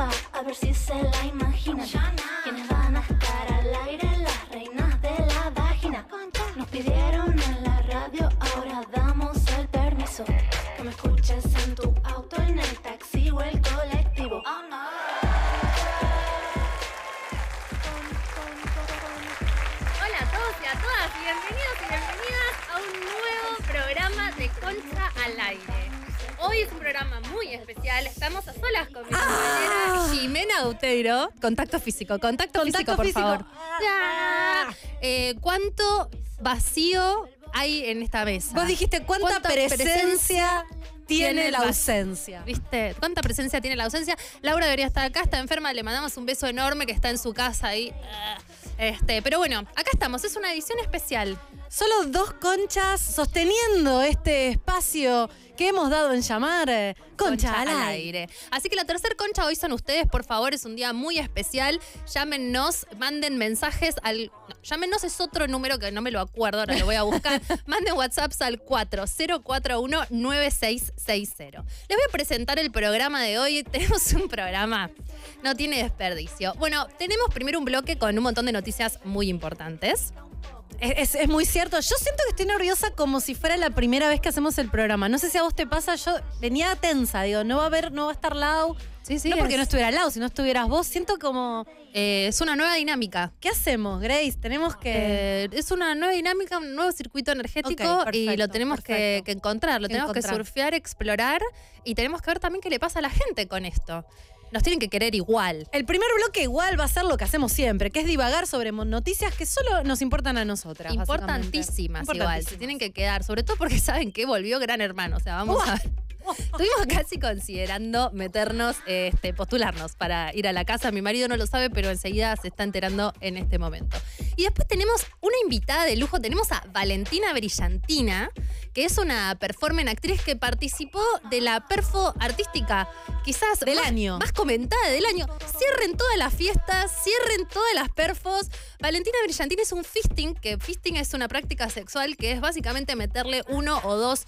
a ver si se la imaginan. Quienes van a programa muy especial, estamos a solas con mi compañera Jimena Uteiro. Contacto físico, contacto, físico, por físico. favor. Ya. Eh, ¿Cuánto vacío hay en esta mesa? Vos dijiste cuánta, ¿Cuánta presencia, tiene tiene la ausencia. ¿Viste? ¿Cuánta presencia tiene la ausencia? Laura debería estar acá, está enferma, le mandamos un beso enorme que está en su casa ahí. Este, pero bueno, acá estamos, es una edición especial. Solo dos conchas sosteniendo este espacio que hemos dado en llamar eh, Concha, al aire. Así que la tercer concha hoy son ustedes, por favor, es un día muy especial. Llámenos, manden mensajes al. No, llámenos es otro número que no me lo acuerdo, ahora lo voy a buscar. manden WhatsApps al 4041-9660. Les voy a presentar el programa de hoy. Tenemos un programa, no tiene desperdicio. Bueno, tenemos primero un bloque con un montón de noticias muy importantes. Es, es- muy cierto. Yo siento que estoy nerviosa como si fuera la primera vez que hacemos el programa. No sé si a vos te pasa, yo venía tensa, digo, no va a haber, no va a estar Lau. Sí, sí. no porque es- no estuviera Lau, si no estuvieras vos, siento como. eh, es una nueva dinámica. ¿Qué hacemos, Grace? Tenemos que. Eh, es una nueva dinámica, un nuevo circuito energético y lo tenemos que, que encontrar, lo Que tenemos que surfear, explorar y tenemos que ver también qué le pasa a la gente con esto. Nos tienen que querer igual. El primer bloque igual va a ser lo que hacemos siempre, que es divagar sobre noticias que solo nos importan a nosotras. Importantísimas, igual. Se tienen que quedar, sobre todo porque saben que volvió Gran Hermano. O sea, vamos a ver. Estuvimos casi considerando meternos, este, postularnos para ir a la casa. Mi marido no lo sabe, pero enseguida se está enterando en este momento. Y después tenemos una invitada de lujo. Tenemos a Valentina Brillantina, que es una performance actriz que participó de la perfo artística, quizás Del más- año. más comentada del año. Cierren todas las fiestas, cierren todas las perfos. Valentina Brillantina es un fisting, que fisting es una práctica sexual que es básicamente meterle uno o dos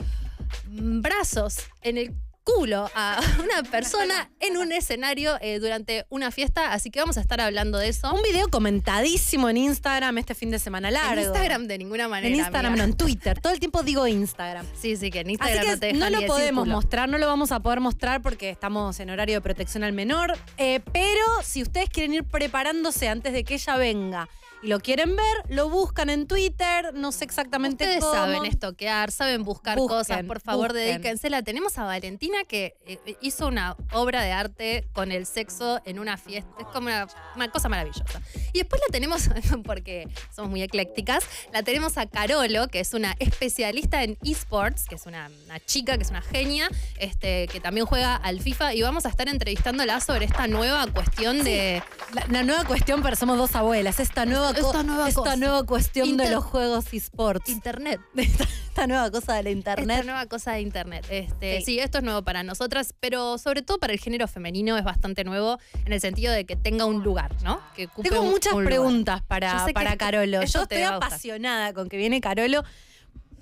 brazos en el culo a una persona en un escenario eh, durante una fiesta, así que vamos a estar hablando de eso. Un video comentadísimo en Instagram este fin de semana largo. En Instagram de ninguna manera. En Instagram, no, en Twitter. Todo el tiempo digo Instagram. Sí, sí, que en Así Instagram que no te no, lo podemos culo. mostrar, no lo vamos a poder mostrar porque estamos en horario de protección al menor. Eh, pero si ustedes quieren ir preparándose antes de que ella venga y lo quieren ver, lo buscan en Twitter. No sé exactamente Ustedes cómo. saben estoquear, saben buscar Busquen, cosas, por favor, busquen. dedíquensela. Tenemos a Valentina que eh, hizo una obra de arte con el sexo en una fiesta. Es como una, una cosa maravillosa. Y después la tenemos, porque somos muy eclécticas, la tenemos a Carolo, que es una especialista en esports, que es una, una chica, que es una genia, este, que también juega al FIFA. Y vamos a estar entrevistándola sobre esta nueva cuestión de. La, la nueva cuestión, pero somos dos abuelas. Esta nueva, Esta nueva esta cosa. nueva cuestión Inter- de los juegos esports. Internet. esta, esta nueva cosa de la Esta internet. nueva cosa de internet. Este, Sí. sí. esto es nuevo para nosotras, pero sobre todo para el género femenino es bastante nuevo en el sentido de que tenga un lugar, ¿no? Que Tengo un- muchas un preguntas para, para Carolo. Yo estoy apasionada con que viene Carolo.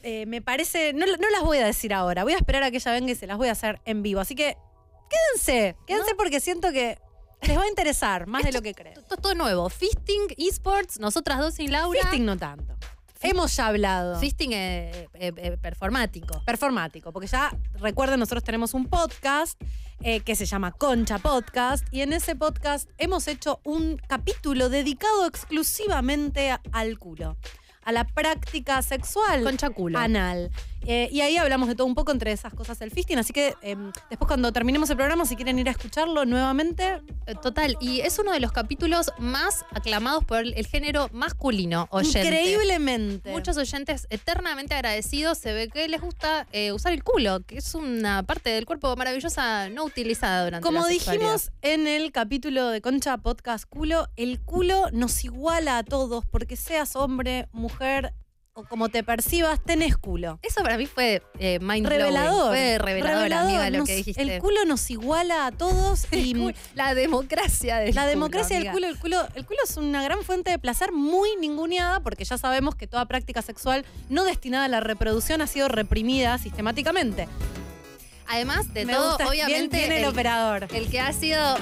Eh, me parece, no, no las voy a decir ahora, voy a esperar a que ella venga y se las voy a hacer en vivo. Así que quédense, quédense porque siento que les va a interesar más de lo que creen. Esto es todo nuevo. Fisting, esports, nosotras dos y Laura. Fisting no tanto. Hemos ya hablado. Fisting eh, eh, eh, performático. Performático, porque ya recuerden, nosotros tenemos un podcast eh, que se llama Concha Podcast y en ese podcast hemos hecho un capítulo dedicado exclusivamente a- al culo, a la práctica sexual Concha culo. anal. Eh, y ahí hablamos de todo un poco entre esas cosas del fisting, así que eh, después cuando terminemos el programa, si quieren ir a escucharlo nuevamente, Eh, Total. Y es uno de los capítulos más aclamados por el, el género masculino oyente. increíblemente. Muchos oyentes eternamente agradecidos. Se ve que les gusta eh, usar el culo, que es una parte del cuerpo maravillosa no utilizada durante Como la dijimos en el capítulo de Concha Podcast Culo, el culo nos iguala a todos porque seas hombre, mujer o como te percibas, tenés culo. Eso para mí fue eh, mind. Revelador. Fue revelador, amiga, lo Nos- que dijiste. El culo nos iguala a todos y la democracia del la culo, democracia del culo, el culo, el culo es una gran fuente de placer muy ninguneada porque ya sabemos que toda práctica sexual no destinada a la reproducción ha sido reprimida sistemáticamente. Además de Me todo, gusta, bien- obviamente, bien el, el, operador. el que ha sido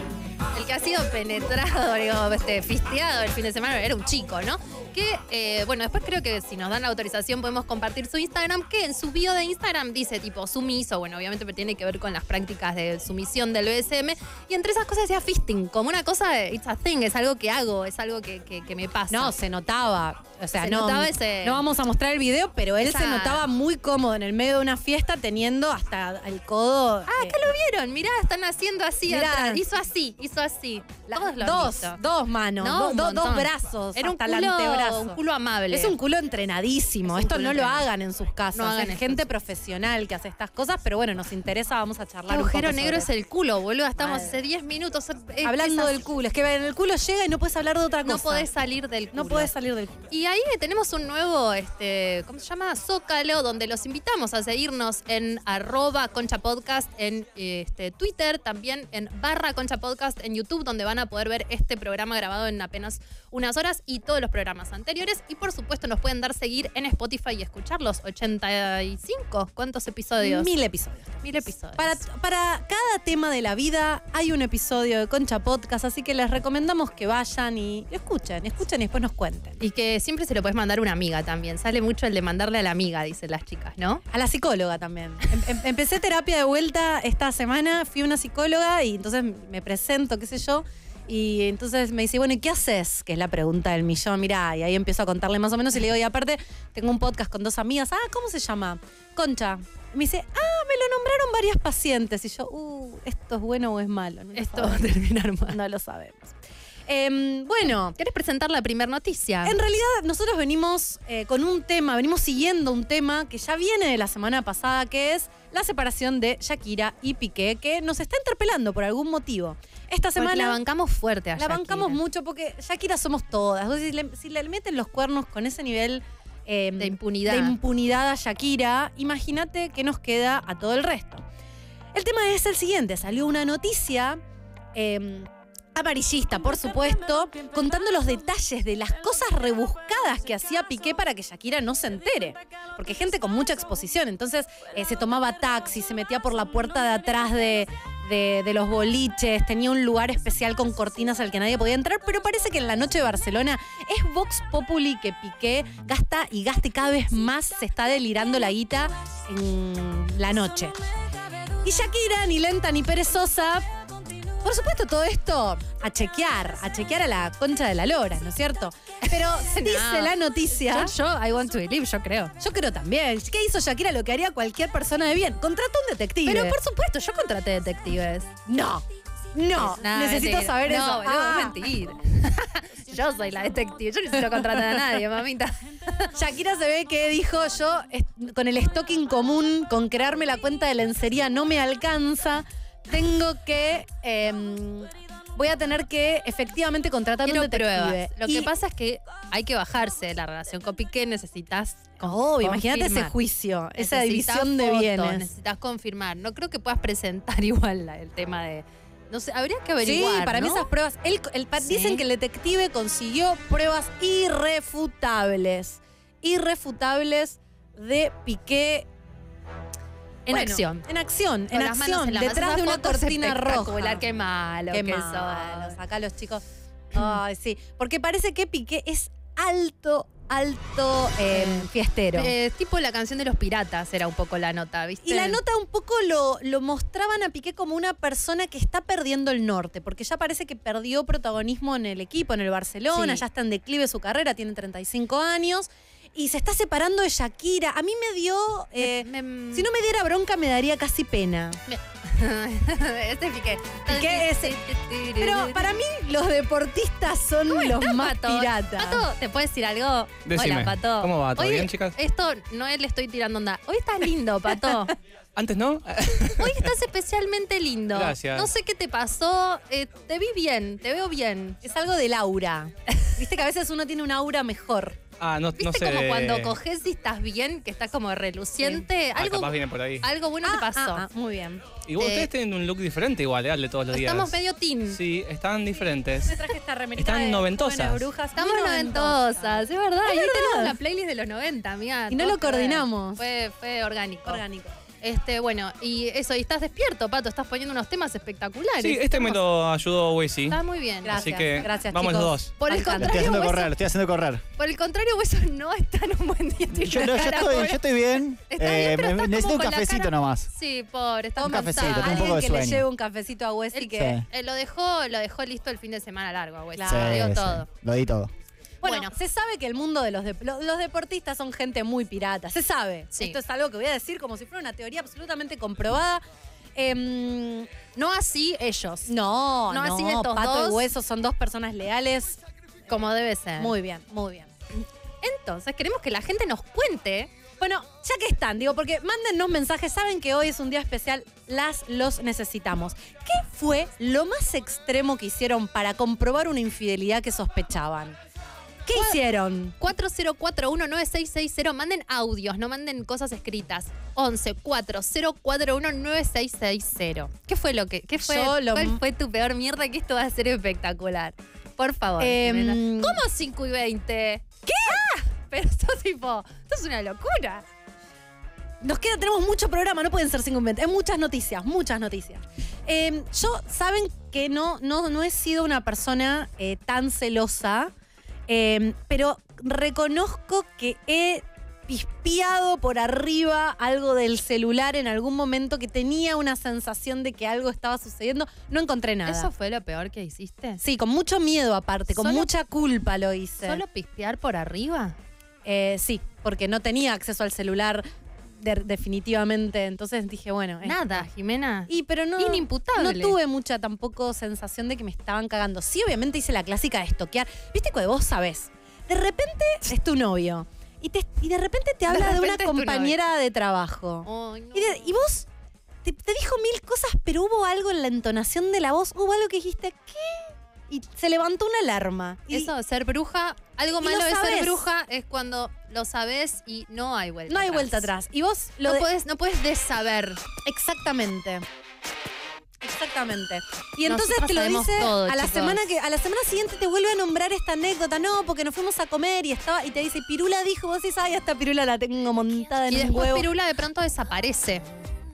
el que ha sido penetrado, digo, este, fisteado el fin de semana era un chico, ¿no? Que, eh, bueno, después creo que si nos dan la autorización podemos compartir su Instagram, que en su bio de Instagram dice tipo sumiso, bueno, obviamente tiene que ver con las prácticas de sumisión del BSM, y entre esas cosas decía fisting, como una cosa, de, it's a thing, es algo que hago, es algo que, que- que me pasa. No, se notaba. O sea, Se no, notaba ese- no vamos a mostrar el video, pero él se notaba muy cómodo en el medio de una fiesta teniendo hasta el codo. Ah, eh, acá lo vieron, mirá, están haciendo así Mirá. atrás. Hizo así, hizo así. la- dos, dos manos, No, do- un do- dos brazos, Era un hasta el culo, antebrazo. un culo amable. Es un culo entrenadísimo. Es un Esto culo no lo entrenado. hagan en sus casas. No hagan es esto. gente profesional que hace estas cosas, pero bueno, nos interesa, vamos a ¿Qué charlar un agujero poco negro sobre es el culo, boludo. Estamos hace 10 minutos. es- Hablando del culo, es que en el culo llega y no puedes hablar de otra cosa. No podés salir del culo. No podés salir del culo. Y ahí tenemos un nuevo, este, ¿cómo se llama? Zócalo, donde los invitamos a seguirnos en arroba concha podcast en este, Twitter, también en barra concha podcast en YouTube, donde van a poder ver este programa grabado en apenas unas horas y todos los programas anteriores. Y por supuesto nos pueden dar seguir en Spotify y escuchar los 85. ¿Cuántos episodios? Mil episodios. Mil episodios. Para, para cada tema de la vida hay un episodio de Concha Podcast, así que les recomendamos que vayan y lo escuchen, escuchen y después nos cuenten. Y que siempre se lo puedes mandar a una amiga también. Sale mucho el de mandarle a la amiga, dicen las chicas, ¿no? A la psicóloga también. Em- em- empecé terapia de vuelta esta semana, fui a una psicóloga y entonces me presento, qué sé yo. Y entonces me dice, bueno, ¿y qué haces? Que es la pregunta del millón, mirá, y ahí empiezo a contarle más o menos y le digo, y aparte tengo un podcast con dos amigas, ah, ¿cómo se llama? Concha. Y me dice, ah, me lo nombraron varias pacientes. Y yo, uh, ¿esto es bueno o es malo? No Esto va a terminar mal. No lo sabemos. Em, bueno, ¿Querés presentar la primera noticia? en realidad nosotros venimos eh, con un tema, venimos siguiendo un tema que ya viene de la semana pasada, que es la separación de Shakira y Piqué, que nos está interpelando por algún motivo. Esta Porque semana la bancamos fuerte a la bancamos mucho porque Shakira somos todas. Entonces, si, le, si le meten los cuernos con ese nivel em, De impunidad. de impunidad a Shakira, imagínate qué nos queda a todo el resto. El tema es el siguiente, salió una noticia em, amarillista, por supuesto, contando los detalles de las cosas rebuscadas que hacía Piqué para que Shakira no se entere. Porque gente con mucha exposición, entonces eh, se tomaba taxi, se metía por la puerta de atrás de, de- de los boliches, tenía un lugar especial con cortinas al que nadie podía entrar, pero parece que en la noche de Barcelona es Vox Populi que Piqué gasta y gaste cada vez más, se está delirando la guita en la noche. Y Shakira, ni lenta ni perezosa, por supuesto, todo esto a chequear, a chequear a la concha de la lora, ¿no es cierto? Pero dice la noticia. Yo, yo, I want to believe, yo creo. Yo creo también. ¿Qué hizo Shakira? Lo que haría cualquier persona de bien. Contrató un detective. Pero por supuesto, yo contraté detectives. No. No. Nah, necesito mentira. saber no, eso. boludo, Ah. es mentira. yo soy la detective. Yo no necesito contratar a nadie, mamita. Shakira se ve que dijo yo con el stocking común, con crearme la cuenta de lencería no me alcanza. Tengo que. em, voy a tener que efectivamente contratar Quiero un detective. pruebas. Lo Y- que pasa es que hay que bajarse de la relación con Piqué. Necesitas. Obvio, imagínate ese juicio, esa Necesitas división de bienes. Necesitas confirmar. No creo que puedas presentar igual la- el tema de. No sé, habría que averiguar. Sí, para mí esas pruebas. el Sí. Dicen que el detective consiguió pruebas irrefutables. Irrefutables de Piqué. En Bueno, acción. En acción, en las acción. en detrás de una cortina roja. Qué malo Qué que malos. sos. Acá los chicos. Ay, sí. Porque parece que Piqué es alto, alto eh, fiestero. Eh, tipo la canción de los piratas era un poco la nota, ¿viste? Y la nota un poco lo, lo mostraban a Piqué como una persona que está perdiendo el norte, porque ya parece que perdió protagonismo en el equipo, en el Barcelona, Sí. ya está en declive su carrera, tiene 35 años, y se está separando de Shakira. A mí me dio... eh, Me- me- si no me diera bronca, me daría casi pena. este Piqué. Piqué es- Pero para mí los deportistas son los estás, más Pato? piratas. Pato, ¿te puedes decir algo? Decime, Hola, Pato. ¿cómo va? ¿Todo Hoy bien, chicas? Esto no es le estoy tirando onda. Hoy estás lindo, Pato. Antes no. Hoy estás especialmente lindo. Gracias. No sé qué te pasó. eh, te vi bien, te veo bien. Es algo del aura. Viste que a veces uno tiene un aura mejor. Ah, no, ¿Viste no sé. como de- cuando coges y estás bien, que estás como reluciente? Ah, algo, capaz viene por ahí. algo bueno te Ah, pasó. ah, ah, muy bien. Igual eh, ustedes tienen un look diferente igual, eh, de todos los días. Estamos medio teen. Sí, están diferentes. Me traje esta remerita Están de noventosas. Brujas. Estamos Muy noventosas, es verdad. Es y verdad. tenemos la playlist de los 90, amiga. Y no lo coordinamos. Fue, fue orgánico. Orgánico. Este, bueno, y eso, y estás despierto, Pato, estás poniendo unos temas espectaculares. Sí, este me lo ayudó Wesi. Está muy bien. Gracias, Así que gracias, vamos los dos. Por el. Lo estoy contrario, haciendo Hueso, correr, lo estoy haciendo correr. por el contrario, Hueso no está en un buen día. Yo, no, estoy, yo estoy bien. Está bien, Eh, pero necesito como un con la cafecito cara- nomás. Sí, pobre, está Un cafecito, tengo un poco Alguien de que le sueño. lleve un cafecito a Wesley El que... eh, lo dejó, lo dejó listo el fin de semana largo. Claro. Digo Sí, sí, todo. Lo di todo. Bueno, Bueno. se sabe que el mundo de los, lo- los deportistas son gente muy pirata. Se sabe. Sí. Esto es algo que voy a decir como si fuera una teoría absolutamente comprobada. Em, No así ellos, no, No no, así estos Pato dos. y Hueso son dos personas leales. como debe ser. Muy bien, muy bien. Entonces, queremos que la gente nos cuente. Bueno, ya que están, digo, porque mándennos mensajes, saben que hoy es un día especial, las los necesitamos. ¿Qué fue lo más extremo que hicieron para comprobar una infidelidad que sospechaban? ¿Qué hicieron? 40419660, manden audios, no manden cosas escritas. 11 40419660. ¿Qué fue lo que qué fue? Yo lo- ¿Cuál fue tu peor mierda que esto va a ser espectacular? Por favor. Em, Jimena. ¿Cómo 5 y 20? ¿Qué? Ah, pero esto tipo, esto es una locura. Nos queda, tenemos mucho programa, no pueden ser 50. Hay muchas noticias, muchas noticias. Eh, yo, saben que no, no, no he sido una persona eh, tan celosa, eh, pero reconozco que he pispiado por arriba algo del celular en algún momento que tenía una sensación de que algo estaba sucediendo. No encontré nada. ¿Eso fue lo peor que hiciste? Sí, con mucho miedo aparte, con Solo- mucha culpa lo hice. ¿Solo pispear por arriba? Eh, sí, porque no tenía acceso al celular de- definitivamente. Entonces dije, bueno. esto. Nada, Jimena. Y pero no. Inimputable. No tuve mucha tampoco sensación de que me estaban cagando. Sí, obviamente hice la clásica de estoquear. ¿Viste cuando vos sabés? De repente es tu novio. Y, te- y de repente te habla de, una compañera de trabajo. Ay, no. Y, de- y vos te, te dijo mil cosas, pero hubo algo en la entonación de la voz, hubo algo que dijiste, ¿qué? Y se levantó una alarma. Y- Eso, ser bruja, algo y malo lo de ser bruja es cuando lo sabes y no hay vuelta no hay atrás. vuelta atrás. Y vos lo No, de- puedes, no puedes desaber. Exactamente. Exactamente. Y entonces Nosotras te lo dice todo, a la chicos. semana que a la semana siguiente te vuelve a nombrar esta anécdota, no, porque nos fuimos a comer y estaba y te dice Pirula dijo, vos decís, ay, esta Pirula la tengo montada en Y un después huevo. Pirula de pronto desaparece.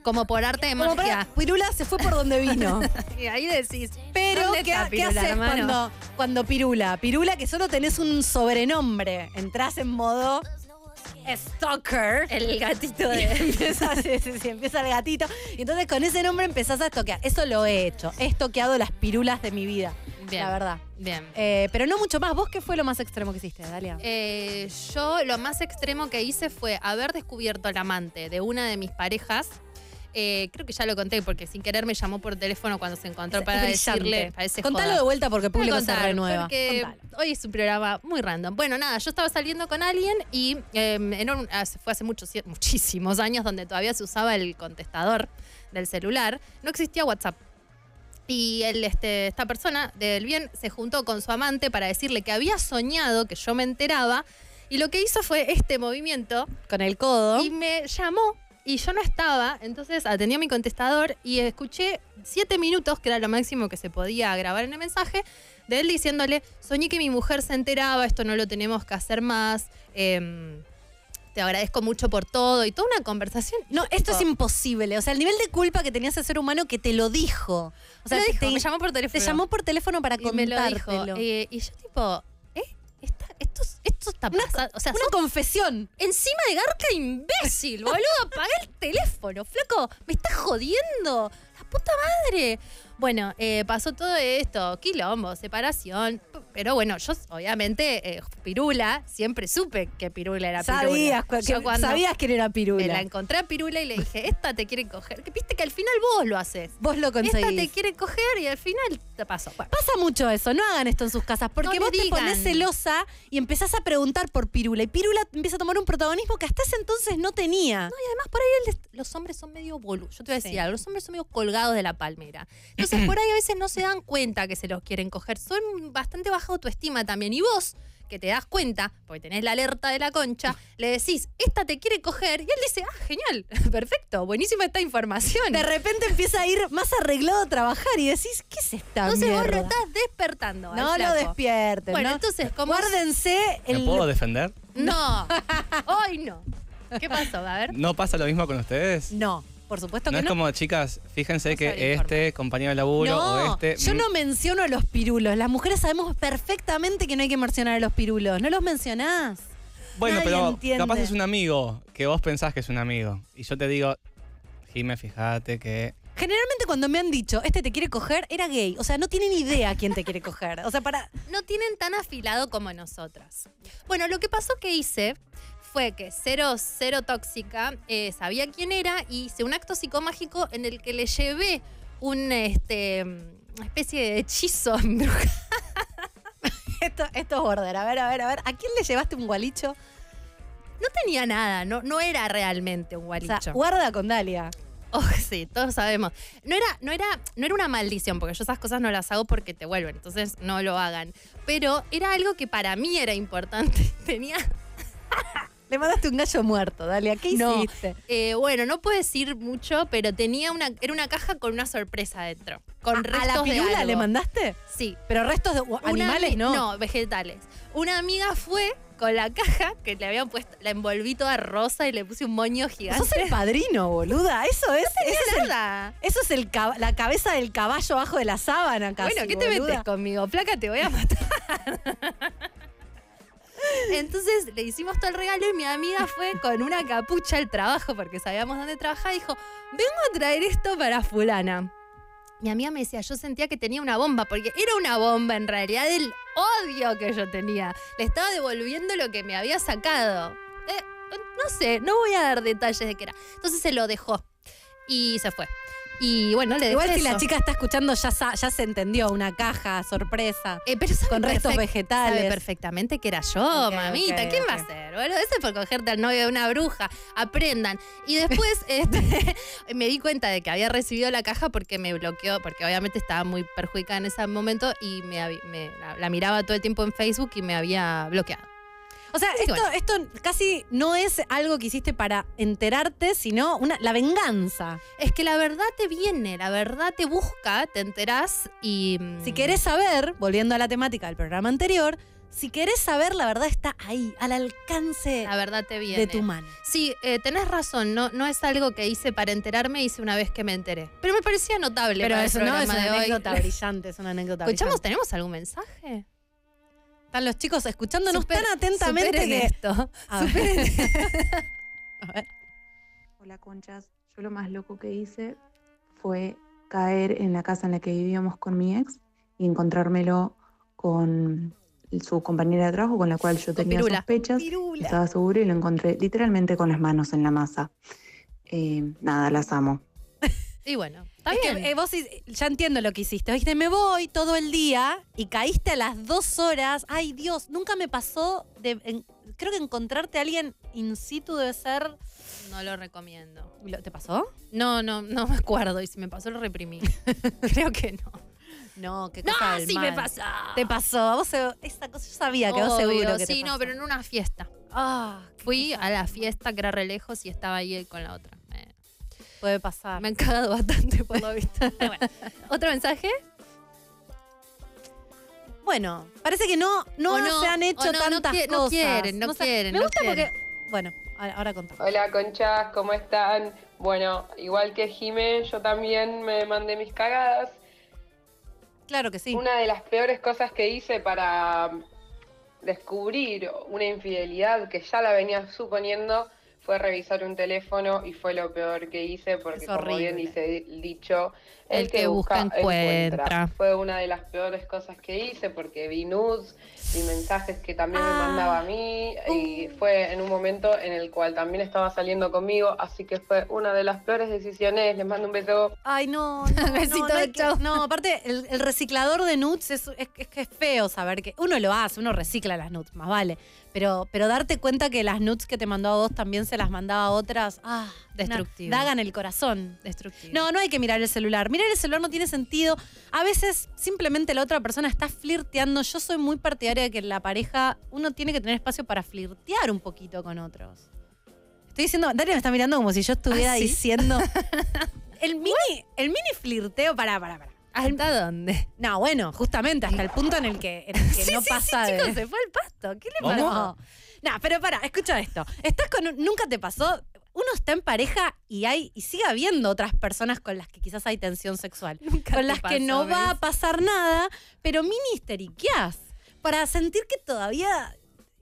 Como por arte de Como magia. para- Pirula se fue por donde vino. Y ahí decís. Pero, ¿dónde ¿qué, haces hermano? cuando, cuando Pirula? Pirula que solo tenés un sobrenombre. Entrás en modo stalker. El gatito Y de. empieza, sí, sí, sí, empieza el gatito. Y entonces con ese nombre empezás a estoquear. Eso lo he hecho. He estoqueado las pirulas de mi vida. Bien. La verdad. Bien. Eh, pero no mucho más. ¿Vos qué fue lo más extremo que hiciste, Dalia? Eh, yo lo más extremo que hice fue haber descubierto al amante de una de mis parejas. Eh, creo que ya lo conté porque sin querer me llamó por teléfono cuando se encontró Es para brillante. decirle. Parece Contalo joda. de vuelta porque el público se contar, renueva. Porque Contalo. hoy es un programa muy random. Bueno, nada, yo estaba saliendo con alguien y eh, en un- hace- fue hace muchos, muchísimos años donde todavía se usaba el contestador del celular. No existía WhatsApp. Y él, este, esta persona del bien se juntó con su amante para decirle que había soñado que yo me enteraba. Y lo que hizo fue este movimiento Con el codo. y me llamó y yo no estaba, entonces atendí a mi contestador y escuché siete minutos, que era lo máximo que se podía grabar en el mensaje, de él diciéndole, soñé que mi mujer se enteraba, esto no lo tenemos que hacer más, em, te agradezco mucho por todo y toda una conversación. No, esto es Tipo, imposible. O sea, el nivel de culpa que tenía ese ser humano que te lo dijo. O sea, lo te- dijo, te, me llamó por te teléfono. llamó por teléfono para y me lo dijo. contártelo. eh, y yo tipo, ¿eh? Esto, esto está pasando. O sea, Una sos confesión. Encima de Garca, imbécil, boludo. Apaga el teléfono, flaco. Me estás jodiendo. La puta madre. Bueno, eh, pasó todo esto, quilombo, separación. Pero bueno, yo obviamente, eh, Pirula, siempre supe que Pirula era Pirula. Sabías, Yo cuando sabías que era me pirula. la encontré a Pirula y le dije, esta te quiere coger. Que viste que al final vos lo haces. Vos lo Esta conseguís. te quiere coger y al final te pasó. Bueno, Pasa mucho eso, no hagan esto en sus casas, porque No vos te pones celosa y empezás a preguntar por Pirula y Pirula empieza a tomar un protagonismo que hasta ese entonces no tenía. No, y además por ahí el- los hombres son medio bolu. Yo te voy a decir Sí. algo, los hombres son medio colgados de la palmera. Entonces por ahí a veces no se dan cuenta que se los quieren coger. Son bastante baja autoestima también. Y vos, que te das cuenta, porque tenés la alerta de la concha, le decís, esta te quiere coger. Y él dice, ah, genial, perfecto, buenísima esta información. De repente empieza a ir más arreglado a trabajar y decís, ¿qué es esta Entonces vos lo estás despertando. al No lo despierten. Bueno, ¿no? entonces, como... Guárdense ¿Me el... puedo defender? No, hoy no. ¿Qué pasó? A ver. ¿No pasa lo mismo con ustedes? No. Por supuesto No que es no. como, chicas, fíjense No que este compañero de laburo o No, este. yo mm, no menciono los pirulos. Las mujeres sabemos perfectamente que no hay que mencionar a los pirulos. ¿No los mencionás? Bueno, nadie pero entiende. capaz es un amigo que vos pensás que es un amigo. Y yo te digo, Jime, fíjate que. Generalmente cuando me han dicho, este te quiere coger, era gay. O sea, no tienen idea quién te quiere coger. O sea, para... no tienen tan afilado como nosotras. Bueno, lo que pasó que hice fue que cero, cero tóxica, eh, sabía quién era y hice un acto psicomágico en el que le llevé un, este, una especie de hechizo embrujado. Esto, esto es border. A ver, a ver, a ver. ¿A quién le llevaste un gualicho? No tenía nada, no, no era realmente un O gualicho. sea, guarda con Dalia. Oh, sí, todos sabemos. No era, no, era, no era una maldición, porque yo esas cosas no las hago porque te vuelven, entonces no lo hagan. Pero era algo que para mí era importante. Tenía Le mandaste un gallo muerto, Dalia. ¿Qué No. hiciste? Eh, bueno, no puedo decir mucho, pero tenía una, era una caja con una sorpresa dentro. Con ¿A- restos ¿A la de pirula algo. le mandaste? Sí. Pero restos de Una animales no. No, vegetales. Una amiga fue con la caja que le habían puesto, la envolví toda rosa y le puse un moño gigante. Sos el padrino, boluda. Eso es. eso es el-. Eso es el la cabeza del caballo abajo de la sábana casi, bueno, ¿qué te boluda. metes conmigo? Placa, te voy a matar. Entonces le hicimos todo el regalo y mi amiga fue con una capucha al trabajo porque sabíamos dónde trabajaba y dijo, vengo a traer esto para fulana. Mi amiga me decía, yo sentía que tenía una bomba, porque era una bomba en realidad del odio que yo tenía. Le estaba devolviendo lo que me había sacado. Eh, no sé, no voy a dar detalles de qué era. Entonces se lo dejó y se fue. Y bueno, le Igual si la chica está escuchando ya, ya se entendió, una caja, sorpresa, Eh, pero con restos vegetales. Sabe perfectamente que era yo, mamita. ¿Quién va a ser? Bueno, eso es por cogerte al novio de una bruja. Aprendan. Y después este, me di cuenta de que había recibido la caja porque me bloqueó, porque obviamente estaba muy perjudicada en ese momento y me, habi- me- la, la miraba todo el tiempo en Facebook y me había bloqueado. O sea, esto, esto casi no es algo que hiciste para enterarte, sino una, la venganza. Es que la verdad te viene, la verdad te busca, te enterás y. mm, Si querés saber, volviendo a la temática del programa anterior, si querés saber, la verdad está ahí, al alcance La verdad te viene. de tu mano. Sí, eh, tenés razón, no, no es algo que hice para enterarme, hice una vez que me enteré. Pero me parecía notable. Pero para el eso no es una de hoy. anécdota brillante, es una anécdota Escuchamos, brillante. ¿tenemos algún mensaje? Están los chicos escuchándonos Super- tan atentamente superen que... esto. A ver. Superen- A ver. Hola conchas, yo lo más loco que hice fue caer en la casa en la que vivíamos con mi ex y encontrármelo con su compañera de trabajo con la cual yo tenía Pirula. sospechas. Pirula. Estaba seguro y lo encontré literalmente con las manos en la masa. Eh, nada, las amo. Y bueno, está Es que, bien. eh, vos ya entiendo lo que hiciste. Dijiste, me voy todo el día y caíste a las dos horas. Ay, Dios, nunca me pasó de. en- creo que encontrarte a alguien in situ debe ser. no lo recomiendo. ¿Lo- ¿Te pasó? No, no, no me acuerdo. Y si me pasó, lo reprimí. Creo que no. No, qué No, cosa del sí me pasó. Te pasó. Vos esa cosa, yo sabía que vos Obvio, seguro que te Sí, no, pasó. pero en una fiesta. Ah, Fui a la fiesta que era re lejos y estaba ahí con la otra. Puede pasar. me han cagado bastante por lo visto. Bueno. ¿Otro mensaje? Bueno, parece que no, no, no, se han hecho o no, no tantas no cosas. quieren, no quieren, Me no gusta quieren. porque. Bueno, ahora, ahora contamos. Hola conchas, ¿cómo están? Bueno, igual que Jime, yo también me mandé mis cagadas. Claro que sí. Una de las peores cosas que hice para descubrir una infidelidad que ya la venía suponiendo fue revisar un teléfono y fue lo peor que hice porque como bien dice dicho, el, El que busca, encuentra. Fue una de las peores cosas que hice porque vi nudes y mensajes que también me Ah. mandaba a mí y fue en un momento en el cual también estaba saliendo conmigo, así que fue una de las peores decisiones. Les mando un beso. Ay, no, no, Besito, no, no, que- chau. no, aparte, el, el reciclador de nudes es, es, es que es feo saber que uno lo hace, uno recicla las nudes, más vale. Pero, pero darte cuenta que las nudes que te mandó a vos también se las mandaba a otras, ah, Destructivo. una daga en el corazón. Destructivo. No, no hay que mirar el celular. Mirar el celular no tiene sentido. A veces simplemente la otra persona está flirteando. Yo soy muy partidaria de que la pareja uno tiene que tener espacio para flirtear un poquito con otros. Estoy diciendo, Daria me está mirando como si yo estuviera ¿Ah, sí? diciendo. el mini, el mini flirteo, pará, pará, pará. ¿Hasta dónde? No, bueno, justamente hasta el punto en el que, en el que no pasa de. Chicos, se fue al pasto. ¿Qué le pasó? No, pero pará, escucha esto. Estás con un- nunca te pasó. uno está en pareja y hay y sigue habiendo otras personas con las que quizás hay tensión sexual, Nunca con te las que no va a pasar nada, pero mini histeriqueás para sentir que todavía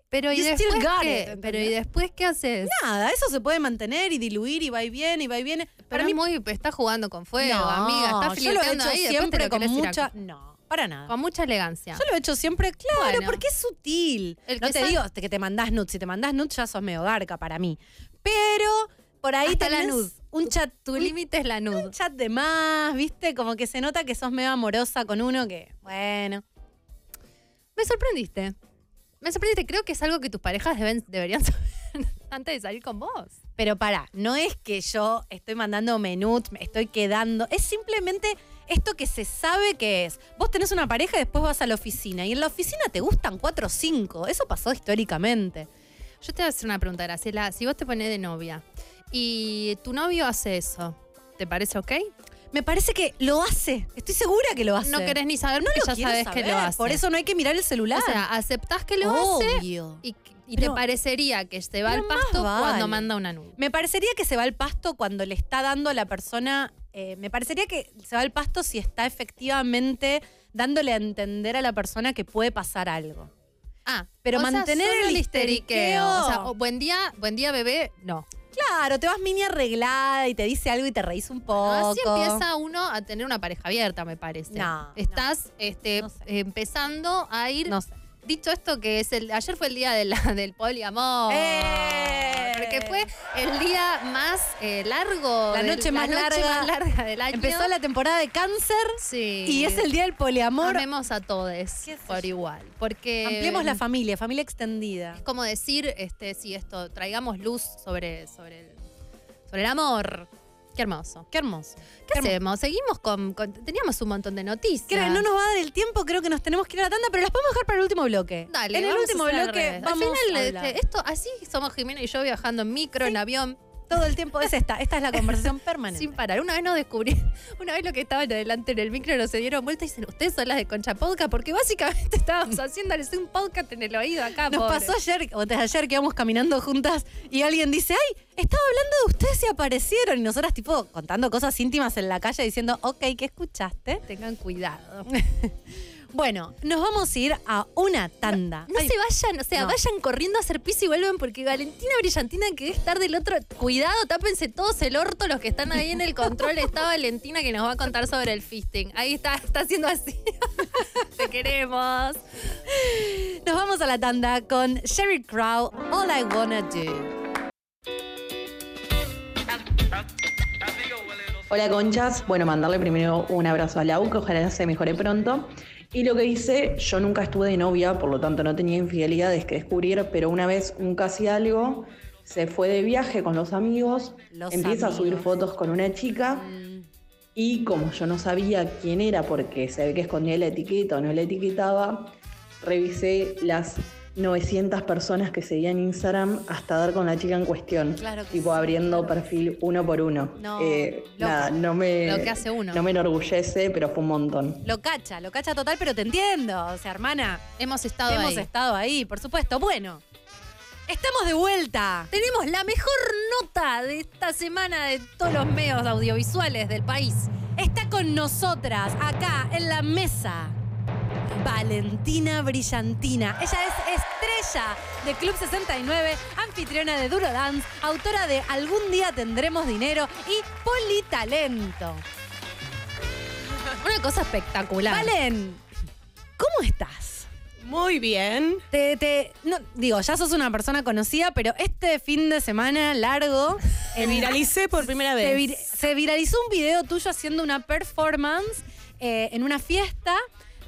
Pero ¿y después qué? Pero ¿y después qué haces? nada, eso se puede mantener y diluir y va y viene y va y viene. Pero Para es mí muy, está jugando con fuego, no, amiga. Está yo lo he hecho ahí, te siempre con mucha no, para nada. con mucha elegancia. Yo lo he hecho siempre, claro, Bueno. porque es sutil. El no te digo que te mandás nudes. Si te mandás nudes ya sos medio garca para mí. Pero por ahí Hasta la nud. un chat, Tu un- límite es la un nud. chat de más, ¿viste? Como que se nota que sos medio amorosa con uno que, bueno. Me sorprendiste. Me sorprendiste. Creo que es algo que tus parejas deben, deberían saber antes de salir con vos. Pero para, no es que yo estoy mandando menús, me estoy quedando. Es simplemente esto que se sabe que es. Vos tenés una pareja y después vas a la oficina. Y en la oficina te gustan cuatro o cinco. Eso pasó históricamente. Yo te voy a hacer una pregunta, Graciela. Si vos te pones de novia y tu novio hace eso, ¿te parece ok? Me parece que lo hace. Estoy segura que lo hace. No querés ni saber No porque lo ya sabes que lo hace. Por eso no hay que mirar el celular. O sea, aceptás que lo hace Obvio. y, y te parecería que se va al pasto vale. cuando manda una nube. Me parecería que se va al pasto cuando le está dando a la persona. eh, me parecería que se va al pasto si está efectivamente dándole a entender a la persona que puede pasar algo. Ah, Pero sea, mantener el histeriqueo. O sea, buen día, buen día, bebé, no. Claro, te vas mini arreglada y te dice algo y te reís un poco. Así empieza uno a tener una pareja abierta, me parece. No, Estás este, No sé. empezando a ir. No sé. Dicho esto, que es el. Ayer fue el día de la- del poliamor. ¡Eh! Porque fue el día más eh, largo. La del- noche más larga. más larga del año. Empezó la temporada de cáncer Sí. y es el día del poliamor. Amemos a todos ¿Qué sé por igual. Porque. Ampliemos la familia, familia extendida. Es como decir, este, sí, esto, traigamos luz sobre, sobre, el, sobre el amor. Qué hermoso. Qué hermoso. ¿Qué hermoso. hacemos? Seguimos con, con- Teníamos un montón de noticias. Creo no nos va a dar el tiempo, creo que nos tenemos que ir a la tanda, pero las podemos dejar para el último bloque. Dale, en el último bloque vamos Al final, a este, esto, así somos Jimena y yo viajando en micro, en avión, Todo el tiempo es esta, esta es la conversación permanente. sin parar. Una vez nos descubrí, una vez lo que estaban adelante en el micro nos se dieron vuelta y dicen, ustedes son las de Concha Podcast, porque básicamente estábamos haciéndoles un podcast en el oído acá. Nos pobre. pasó ayer, o antes de ayer, que íbamos caminando juntas y alguien dice, ay, estaba hablando de ustedes y aparecieron. Y nosotras, tipo, contando cosas íntimas en la calle, diciendo, ok, ¿qué escuchaste? Tengan cuidado. Bueno, nos vamos a ir a una tanda. No se vayan, o sea, no. vayan corriendo a hacer pis y vuelven porque Valentina Brillantina que debe estar del otro. Cuidado, tápense todos el orto, los que están ahí en el control. Está Valentina que nos va a contar sobre el fisting. Ahí está, está haciendo así. Te queremos. Nos vamos a la tanda con Sherry Crow, All I Wanna Do. Hola conchas, bueno, mandarle primero un abrazo a Lau, que ojalá se mejore pronto. Y lo que hice, yo nunca estuve de novia, por lo tanto no tenía infidelidades que descubrir, pero una vez un casi algo se fue de viaje con los amigos, Los empieza a subir fotos con una chica y como yo no sabía quién era porque se ve que escondía la etiqueta o no la etiquetaba, revisé las 900 personas que seguían Instagram hasta dar con la chica en cuestión. Claro que tipo sí, abriendo claro. perfil uno por uno. No, Eh, loco. nada, no me, Lo que hace uno. no me enorgullece, pero fue un montón. Lo cacha, lo cacha total, pero te entiendo. O sea, hermana, Hemos estado hemos ahí. estado ahí, por supuesto. Bueno, estamos de vuelta. Tenemos la mejor nota de esta semana de todos los medios audiovisuales del país. Está con nosotras, acá, en la mesa. Valentina Brillantina. Ella es estrella de Club 69, anfitriona de Duro Dance, autora de Algún día tendremos dinero y Politalento. Una cosa espectacular. Valen, ¿cómo estás? Muy bien. Te, te- no, digo, ya sos una persona conocida, pero este fin de semana largo Me viralicé por primera se, vez. vir- se viralizó un video tuyo haciendo una performance eh, en una fiesta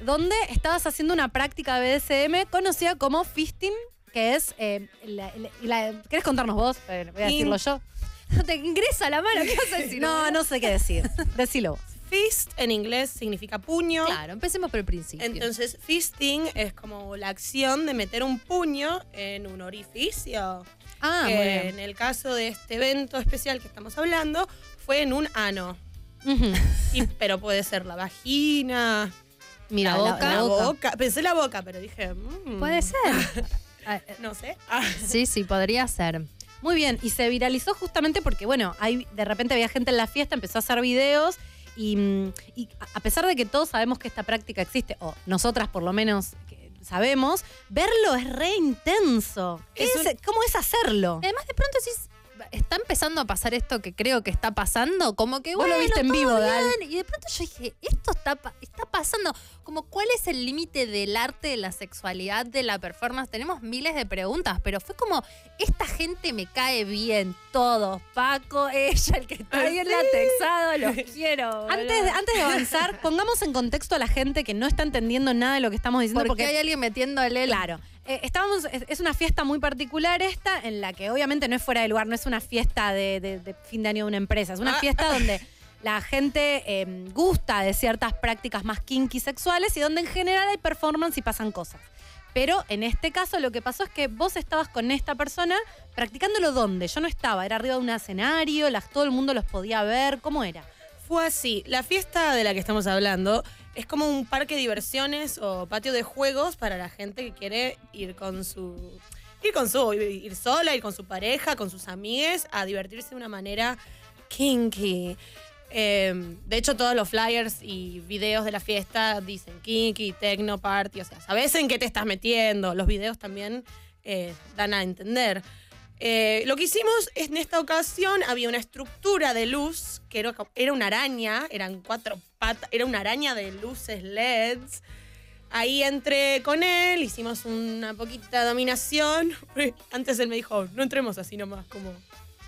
donde estabas haciendo una práctica BDSM conocida como fisting, que es... eh, la- la- la- ¿Querés contarnos vos? Eh, voy a decirlo yo. No te ingresa la mano, ¿qué vas a decir? No, no sé qué decir. Decilo vos. Fist en inglés significa puño. Claro, empecemos por el principio. Entonces, fisting es como la acción de meter un puño en un orificio. Ah, que muy bien. en el caso de este evento especial que estamos hablando, fue en un ano. Y- pero puede ser la vagina, Mira, La la, boca. la la boca. boca. Pensé la boca, pero dije. mm, Puede ser. Ah, eh, No sé. Ah. sí, sí, podría ser. Muy bien, y se viralizó justamente porque, bueno, hay, de repente había gente en la fiesta, empezó a hacer videos y, mm, y a- pesar de que todos sabemos que esta práctica existe, o nosotras por lo menos que sabemos, verlo es re intenso. Es Es- ¿Cómo es hacerlo? Además, de pronto decís, está empezando a pasar esto que creo que está pasando, como que Vos lo bueno, viste en vivo, Dal. Y de pronto yo dije, esto está, está pasando. Como, ¿cuál es el límite del arte, de la sexualidad, de la performance? Tenemos miles de preguntas, pero fue como, esta gente me cae bien, todos. Paco, ella, el que está ahí en la texado, los quiero. Antes, boludo. antes de avanzar, pongamos en contexto a la gente que no está entendiendo nada de lo que estamos diciendo. porque, Porque, hay alguien metiéndole el... eh, estábamos, es, es una fiesta muy particular esta, en la que obviamente no es fuera de lugar, no es una fiesta de, de- de fin de año de una empresa, es una Ah. fiesta donde la gente eh, gusta de ciertas prácticas más kinky sexuales y donde en general hay performance y pasan cosas. Pero en este caso lo que pasó es que vos estabas con esta persona practicándolo donde yo no estaba, era arriba de un escenario, las, todo el mundo los podía ver, ¿cómo era? Fue así. La fiesta de la que estamos hablando es como un parque de diversiones o patio de juegos para la gente que quiere ir con su. Ir con su. ir sola, ir con su pareja, con sus amigues, a divertirse de una manera kinky. Eh, de hecho, todos los flyers y videos de la fiesta dicen kinky, techno party, o sea, sabes en qué te estás metiendo. Los videos también eh, dan a entender. Eh, lo que hicimos es, en esta ocasión había una estructura de luz que era, era una araña, eran cuatro era una araña de luces LEDs. Ahí entré con él, hicimos una poquita dominación. Antes él me dijo, no entremos así nomás, como.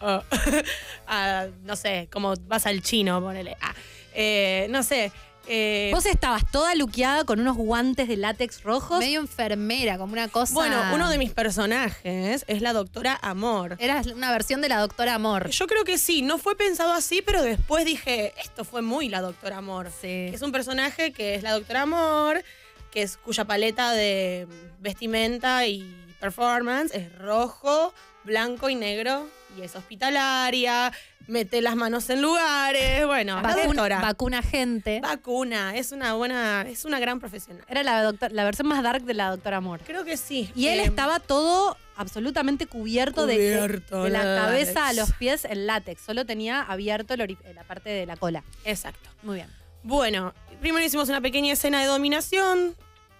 ah, ah, no sé, como vas al chino, ponele. Ah, eh, no sé. Eh, Vos estabas toda luqueada con unos guantes de látex rojos. Medio enfermera, como una cosa... bueno, uno de mis personajes es la doctora Amor. Era una versión de la doctora Amor. Yo creo que sí, no fue pensado así, pero después dije, esto fue muy la Doctora Amor. Sí. Es un personaje que es la Doctora Amor, que es cuya paleta de vestimenta y performance es rojo, blanco y negro, y es hospitalaria, mete las manos en lugares, bueno, la Vacuna, doctora. vacuna gente. Vacuna, es una buena, es una gran profesional. Era la, doctor- la versión más dark de la doctora Amor. Creo que sí. Y él Eh, estaba todo absolutamente cubierto, de- Cubierto, de, la látex. cabeza a los pies en látex. Solo tenía abierto la parte de la cola. Exacto. Muy bien. Bueno, primero hicimos una pequeña escena de dominación.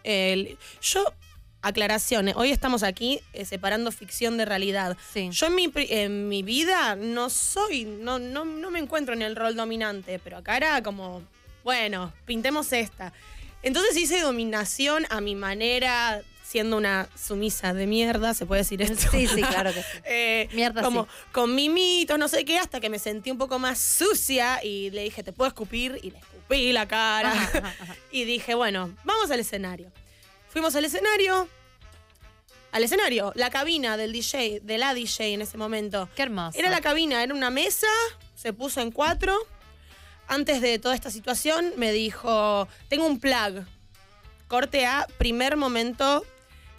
El- yo, aclaración, hoy estamos aquí eh, separando ficción de realidad. Sí. Yo en mi, en mi vida no soy, no, no, no me encuentro en el rol dominante, pero acá era como, bueno, pintemos esta. Entonces hice dominación a mi manera, siendo una sumisa de mierda, se puede decir esto. Sí, sí, claro que sí. Eh, Mierda, como sí. con mimitos, no sé qué, hasta que me sentí un poco más sucia y le dije, ¿te puedo escupir? Y le escupí la cara. Ajá, ajá, ajá. Y dije, bueno, vamos al escenario. Fuimos al escenario. Al escenario, la cabina del DJ, de la DJ en ese momento. Qué hermoso. Era la cabina, era una mesa, se puso en cuatro. Antes de toda esta situación me dijo, tengo un plug. Corte A, primer momento.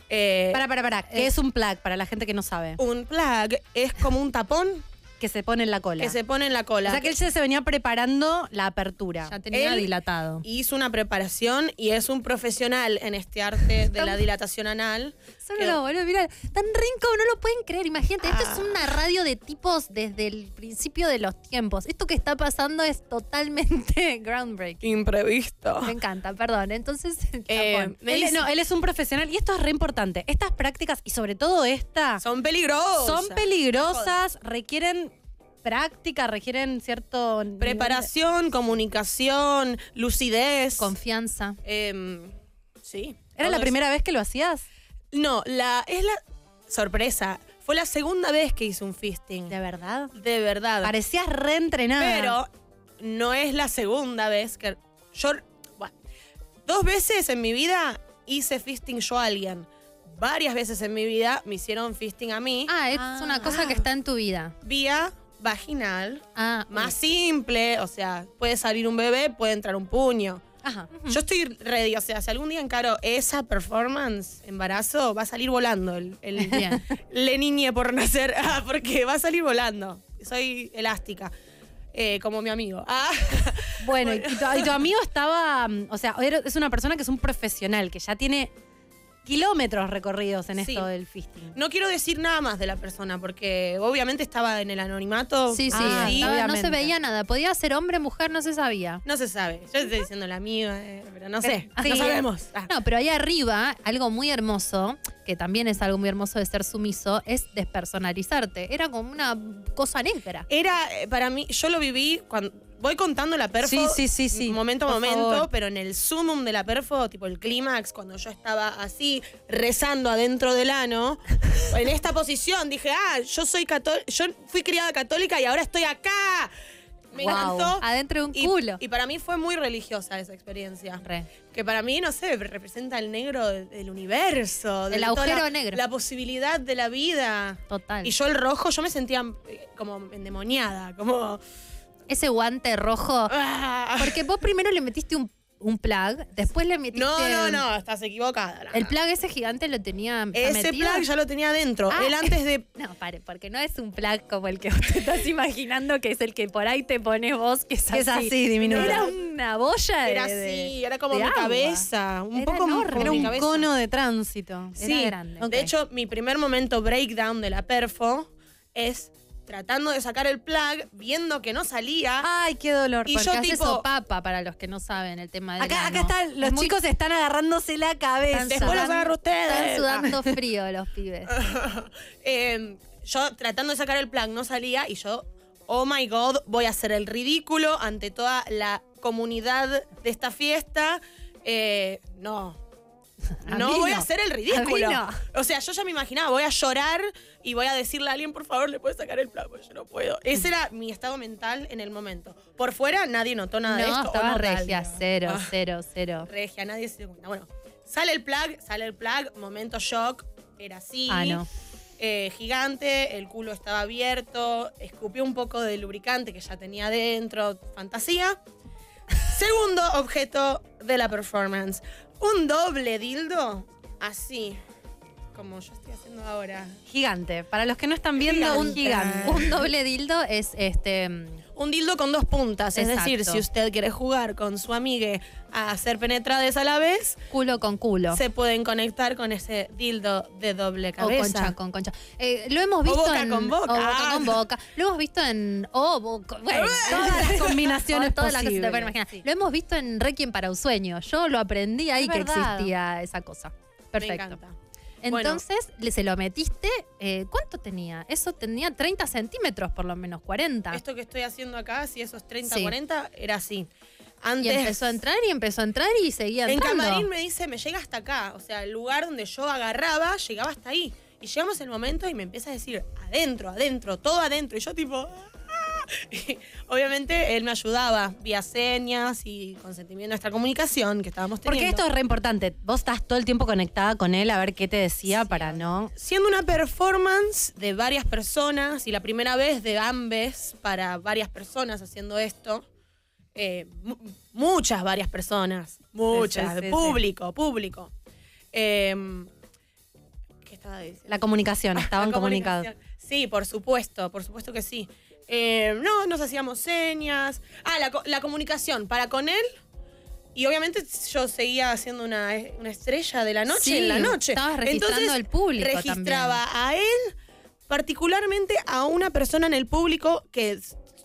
eh, Para, para, para. ¿Qué es un plug para la gente que no sabe? un plug es como un tapón Que se pone en la cola. que se pone en la cola. o sea que él ya se venía preparando la apertura. Ya tenía Él- dilatado. hizo una preparación y es un profesional en este arte de la dilatación anal. Solo lo, boludo, mira, tan rico, no lo pueden creer. Imagínate, esto Ah. es una radio de tipos desde el principio de los tiempos. Esto que está pasando es totalmente groundbreaking. Imprevisto. Me encanta, perdón. Entonces, Eh, chapón. me Él, dice- no, él es un profesional y esto es re importante. Estas prácticas y sobre todo esta son peligrosas. son peligrosas, requieren práctica, requieren cierto Preparación, comunicación, lucidez. confianza. Em, sí. ¿Era la eso. primera vez que lo hacías? No, la, es la sorpresa. Fue la segunda vez que hice un fisting. ¿De verdad? De verdad. Parecías reentrenada. Pero no es la segunda vez que. Yo. Bueno, dos veces en mi vida hice fisting yo a alguien. Varias veces en mi vida me hicieron fisting a mí. Ah, es Ah. una cosa que está en tu vida. Vía vaginal. Ah, Más simple. O sea, puede salir un bebé, puede entrar un puño. Ajá. Yo estoy ready. O sea, si algún día encaro esa performance, embarazo, va a salir volando el, el le niñe por nacer. Ah, porque va a salir volando. Soy elástica. Eh, como mi amigo. Ah. Bueno, y tu, y tu amigo estaba, mm, o sea, es una persona que es un profesional, que ya tiene kilómetros recorridos en Sí. esto del fisting. No quiero decir nada más de la persona, porque obviamente estaba en el anonimato. Sí, sí, Ah, estaba- no se veía nada. Podía ser hombre, mujer, no se sabía. No se sabe. Yo estoy diciendo la mía, eh, pero no sé. Sí. No sabemos. Ah. No, pero ahí arriba, algo muy hermoso, que también es algo muy hermoso de ser sumiso, es despersonalizarte. Era como una cosa negra. Era, eh, para mí, yo lo viví cuando. Voy contando la perfo Sí, sí, sí, sí. momento a momento, favor. pero en el sumum de la perfo, tipo el clímax, cuando yo estaba así, rezando adentro del ano, en esta posición, dije, ah, yo soy católica, yo fui criada católica y ahora estoy acá. Me Wow. encantó. Adentro de un Y- culo. Y, para mí fue muy religiosa esa experiencia. Re. Que para mí, no sé, representa el negro del, del universo. El agujero la- negro. La posibilidad de la vida. Total. Y yo el rojo, yo me sentía eh, como endemoniada, como... Ese guante rojo. ¡ah! Porque vos primero le metiste un, un plug, después le metiste. No, no, no, estás equivocada. El plug ese gigante lo tenía. Ese metido? plug ya lo tenía adentro. Ah. Él antes de... No, pare, porque no es un plug como el que vos te estás imaginando, que es el que por ahí te pones vos, que es es así. así, diminuto. Era una boya de. Era así, era como mi agua. cabeza. Un Era poco enorme. Era un cabeza. cono de tránsito. Sí, grande. De hecho, mi primer momento breakdown de la perfo es tratando de sacar el plug, viendo que no salía. Ay, qué dolor. Y Porque yo hace tipo- sopapa, para los que no saben el tema del Acá, acá están, los Es muy- chicos están agarrándose la cabeza. Están Después los agarro ustedes. Están sudando frío los pibes. Eh, yo tratando de sacar el plug no salía y yo, oh my god, voy a hacer el ridículo ante toda la comunidad de esta fiesta. Eh, no. A No voy a hacer el A ridículo. no. O sea, yo ya me imaginaba, voy a llorar y voy a decirle a alguien, por favor, le puedes sacar el porque yo no puedo. Ese era mi estado mental en el momento. Por fuera nadie notó nada de No, esto. o estaba regia, tal. cero, Ah. cero, cero. Regia, nadie se dio cuenta. Bueno, sale el plug, sale el plug, momento shock, era así. Ah, no. eh, gigante, el culo estaba abierto, escupió un poco de lubricante que ya tenía adentro, fantasía. Segundo objeto de la performance, un doble dildo, así, como yo estoy haciendo ahora. Gigante. Para los que no están viendo, un Gigante. gigante. Un doble dildo es este. Un dildo con dos puntas, es decir, si usted quiere jugar con su amigue a ser penetrades a la vez, Culo con culo. se pueden conectar con ese dildo de doble O cabeza. concha con concha. Eh, lo hemos O visto boca en. con boca. O boca con boca. Lo hemos visto en. Oh, boca. Bueno, Todas las combinaciones todas las que se te posibles. pueden imaginar. Lo hemos visto en Requiem para un sueño. Yo lo aprendí ahí Es que verdad. existía esa cosa. Me Perfecto. encanta. Bueno. Entonces, le- se lo metiste. eh, ¿Cuánto tenía? Eso tenía 30 centímetros, por lo menos, 40. Esto que estoy haciendo acá, si esos 30, Sí. 40, era así. y Antes, empezó a entrar y empezó a entrar y seguía en entrando. camarín me dice, me llega hasta acá. O sea, el lugar donde yo agarraba, llegaba hasta ahí. Y llegamos el momento y me empieza a decir, adentro, adentro, todo adentro. Y yo tipo... Obviamente él me ayudaba vía señas y consentimiento de nuestra comunicación que estábamos teniendo. Porque esto es re importante. Vos estás todo el tiempo conectada con él a ver qué te decía para no. Siendo una performance de varias personas y la primera vez de ambes para varias personas haciendo esto, eh, mu- muchas, varias personas, muchas, sí, sí, público, público. Eh, ¿Qué estaba diciendo? La comunicación, estaban comunicados. Sí, por supuesto, por supuesto que sí. Eh, no, nos hacíamos señas. Ah, la, co- la comunicación para con él. Y obviamente yo seguía haciendo una, una estrella de la noche Sí, en la noche. estabas registrando Entonces, al público Registraba a él, particularmente a una persona en el público que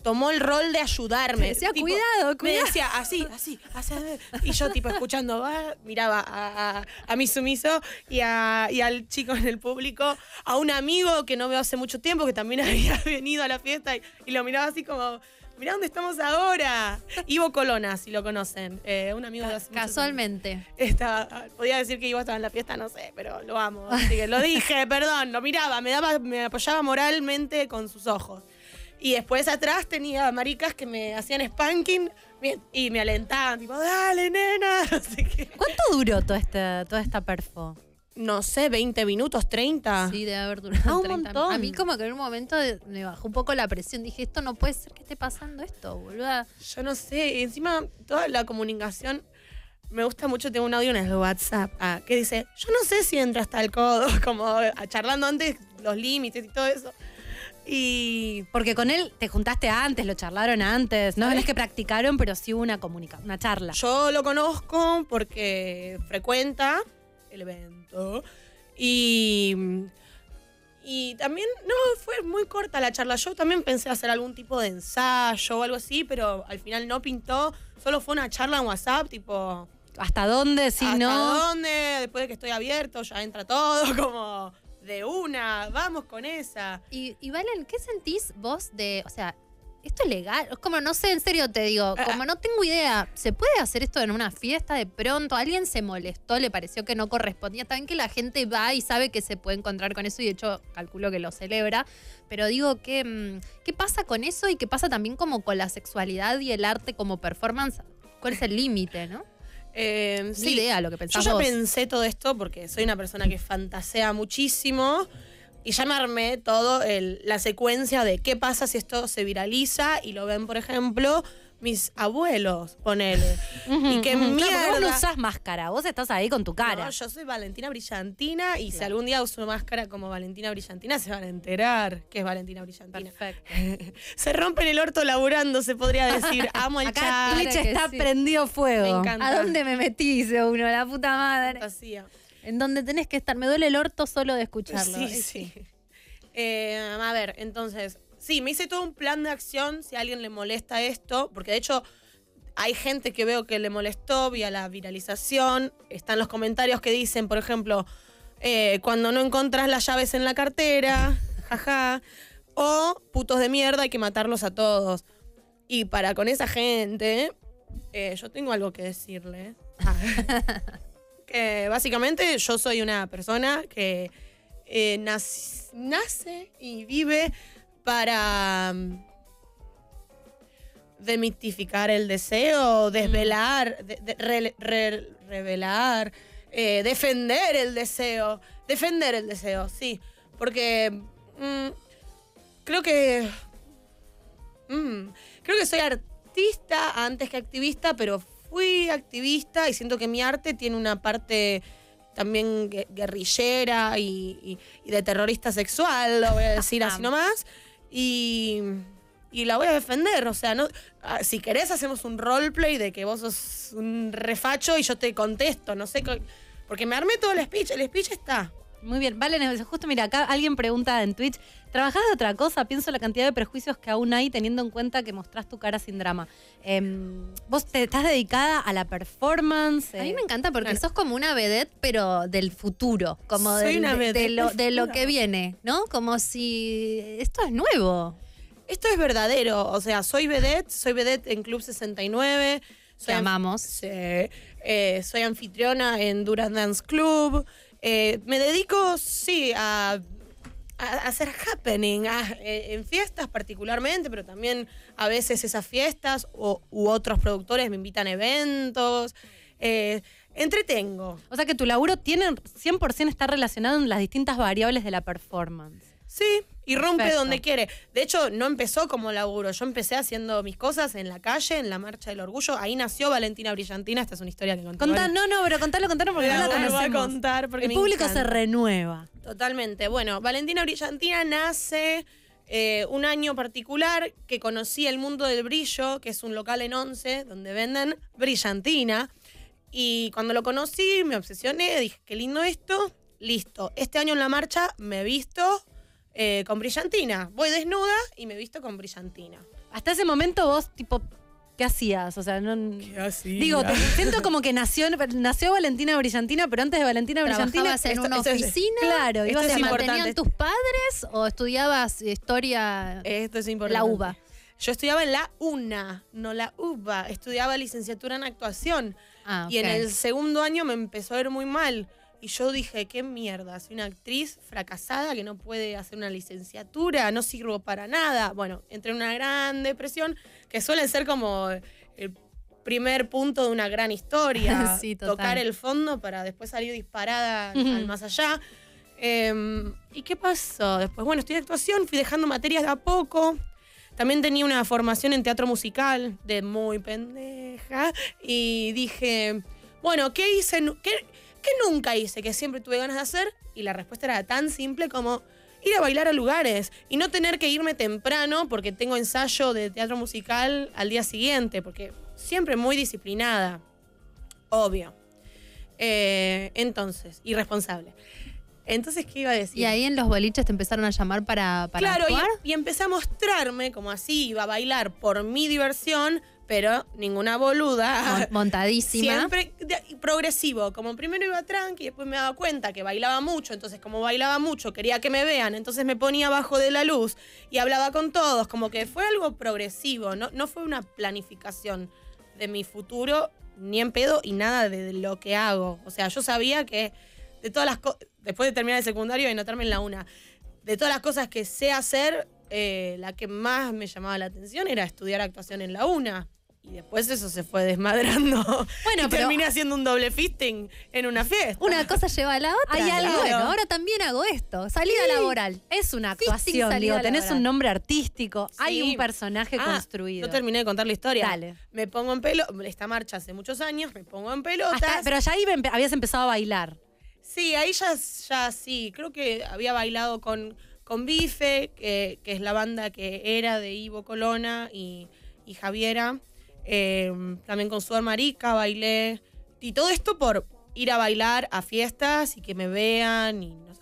tomó el rol de ayudarme. Decía, Tipo, "Cuidado, Me cuidado". decía así, así, así. Y yo tipo escuchando, miraba a, a- a mi sumiso y, a- y al chico en el público, a un amigo que no veo hace mucho tiempo, que también había venido a la fiesta y, y lo miraba así como, mirá dónde estamos ahora. Ivo Colona, si lo conocen, eh, un amigo de hace Casualmente. Estaba- podía decir que Ivo estaba en la fiesta, no sé, pero lo amo. Así que lo dije, perdón, lo miraba, me, daba, me apoyaba moralmente con sus ojos. Y después atrás tenía maricas que me hacían spanking y me alentaban, tipo, dale, nena. ¿Cuánto duró toda esta, toda esta perfo? no sé, 20 minutos, 30. Sí, debe haber durado Ah, un 30 montón. A mí como que en un momento me bajó un poco la presión. Dije, esto no puede ser que esté pasando esto, boluda. Yo no sé, encima toda la comunicación. Me gusta mucho, tengo un audio en el WhatsApp ah, que dice, yo no sé si entra hasta el codo, como ah, charlando antes los límites y todo eso. Y Porque con él te juntaste antes, lo charlaron antes. No es que practicaron, pero sí hubo una comunicación, una charla. Yo lo conozco porque frecuenta el evento. Y, y también, no, fue muy corta la charla. Yo también pensé hacer algún tipo de ensayo o algo así, pero al final no pintó. Solo fue una charla en WhatsApp, tipo, ¿Hasta dónde? Si ¿hasta no. dónde? Después de que estoy abierto, ya entra todo, como de una, vamos con esa. Y, y Valen, ¿qué sentís vos de, o sea, esto es legal? Es como, no sé, en serio te digo, Ah, como no tengo idea, ¿se puede hacer esto en una fiesta de pronto? ¿Alguien se molestó, le pareció que no correspondía? También que la gente va y sabe que se puede encontrar con eso y de hecho calculo que lo celebra, pero digo, ¿qué, mm, ¿qué pasa con eso y qué pasa también como con la sexualidad y el arte como performance? ¿Cuál es el límite, no? Eh, Ni idea lo que Yo pensás ya vos. pensé todo esto porque soy una persona que fantasea muchísimo y ya me armé todo el- la secuencia de qué pasa si esto se viraliza y lo ven, por ejemplo, mis abuelos, ponele. y qué Ujú, claro, porque mierda. vos no usás máscara, vos estás ahí con tu cara. No, yo soy Valentina Brillantina y si algún día uso máscara como Valentina Brillantina se van a enterar que es Valentina Brillantina. Perfecto. se rompen el orto laburando, se podría decir. Amo el Acá chat. Twitch que está sí. prendido fuego. Me encanta. ¿A dónde me metí? Dice uno, la puta madre. Fantasía. En donde tenés que estar. Me duele el orto solo de escucharlo. Sí, sí. Eh, a ver, entonces, sí, me hice todo un plan de acción si a alguien le molesta esto, porque de hecho hay gente que veo que le molestó vía la viralización. Están los comentarios que dicen, por ejemplo, eh, cuando no encontrás las llaves en la cartera, jaja, o putos de mierda, hay que matarlos a todos. Y para con esa gente, eh, yo tengo algo que decirles. que básicamente yo soy una persona que eh, nac- nace y vive para mm, demitificar el deseo, desvelar, de- de- re- re- revelar, eh, defender el deseo, defender el deseo, sí, porque mm, creo que mm, creo que soy artista antes que activista, pero fui activista y siento que mi arte tiene una parte también gue- guerrillera y, y- y de terrorista sexual, lo voy a decir así nomás. Y, y la voy a defender. O sea, no, ah, si querés hacemos un roleplay de que vos sos un refacho y yo te contesto. No sé, porque me armé todo el speech. El speech está. Muy bien, vale, justo mira, acá alguien pregunta en Twitch, ¿trabajás de otra cosa? Pienso la cantidad de prejuicios que aún hay teniendo en cuenta que mostrás tu cara sin drama. Em, ¿Vos te estás dedicada a la performance? A mí Eh, me encanta porque Claro. sos como una vedette, pero del futuro. Como Soy del- una de, vedette de lo, de que viene, ¿no? Como si esto es nuevo. Esto es verdadero. O sea, soy vedette, soy vedette en Club 69. Te Soy amamos. Sí. Eh, soy anfitriona en Duran Dance Club. Eh, me dedico, sí, a, a hacer happening, a- eh, en fiestas particularmente, pero también a veces esas fiestas o, u otros productores me invitan a eventos. Eh, entretengo. O sea que tu laburo tiene 100% está relacionado en las distintas variables de la performance. Sí, y rompe Perfecto. donde quiere. De hecho, no empezó como laburo. Yo empecé haciendo mis cosas en la calle, en la Marcha del Orgullo. Ahí nació Valentina Brillantina. Esta es una historia que conté. Contá, no, no, pero contalo, contalo porque no la vuelvo a conocemos. contar porque El público se renueva. Totalmente. Bueno, Valentina Brillantina nace eh, un año particular que conocí el mundo del brillo, que es un local en Once donde venden brillantina. Y cuando lo conocí, me obsesioné, dije, qué lindo esto. Listo. Este año en la marcha me he visto eh, con brillantina. Voy desnuda y me he visto con brillantina. Hasta ese momento vos, tipo, ¿qué hacías? O sea, no... Digo, te siento como que nació, nació Valentina Brillantina, pero antes de Valentina Brillantina... ¿Trabajabas en esto- una esto es- oficina? Claro, esto ibas es a ¿Te importante. mantenían tus padres o estudiabas historia? Esto es importante. La uva. Yo estudiaba en la UNA, no la UBA. Estudiaba licenciatura en actuación. Ah, Y en el segundo año me empezó a ir muy mal. Y yo dije, qué mierda, soy una actriz fracasada que no puede hacer una licenciatura, no sirvo para nada. Bueno, entré en una gran depresión, que suele ser como el primer punto de una gran historia. Sí, total. Tocar el fondo para después salir disparada al- al más allá. Em, ¿Y qué pasó? Después, bueno, estudié actuación, fui dejando materias de a poco. También tenía una formación en teatro musical de muy pendeja. Y dije, bueno, ¿qué hice? ¿Qué, qué nunca hice? Que siempre tuve ganas de hacer. Y la respuesta era tan simple como ir a bailar a lugares y no tener que irme temprano porque tengo ensayo de teatro musical al día siguiente, porque siempre muy disciplinada. Obvio. Eh, entonces, irresponsable. Entonces, ¿qué iba a decir? Y ahí en los boliches te empezaron a llamar para, para claro, y, actuar. y empecé a mostrarme como así, iba a bailar por mi diversión, pero ninguna boluda. Mon- montadísima. Siempre de- progresivo, como primero iba tranqui, después me daba cuenta que bailaba mucho, entonces como bailaba mucho quería que me vean, entonces me ponía abajo de la luz y hablaba con todos, como que fue algo progresivo, no, no fue una planificación de mi futuro, ni en pedo y nada de lo que hago. O sea, yo sabía que de todas las cosas, después de terminar el secundario y anotarme en la una, de todas las cosas que sé hacer, eh, la que más me llamaba la atención era estudiar actuación en la una. Y después eso se fue desmadrando. Bueno, y pero- terminé haciendo un doble fisting en una fiesta. Una cosa lleva a la otra. Hay Y algo- Bueno, ahora también hago esto. Salida laboral. Es una actuación, digo, tenés laboral. un nombre artístico, hay un personaje Ah, construido. No terminé de contar la historia. Dale. Me pongo en pelo, esta marcha hace muchos años, me pongo en pelotas. Hasta- pero ya ahí empe- habías empezado a bailar. Sí, ahí ya, ya sí. Creo que había bailado con, con Bife, que, que es la banda que era de Ivo Colona y, y Javiera. Eh, también con Sudor Marica bailé. Y todo esto por ir a bailar a fiestas y que me vean. y no sé.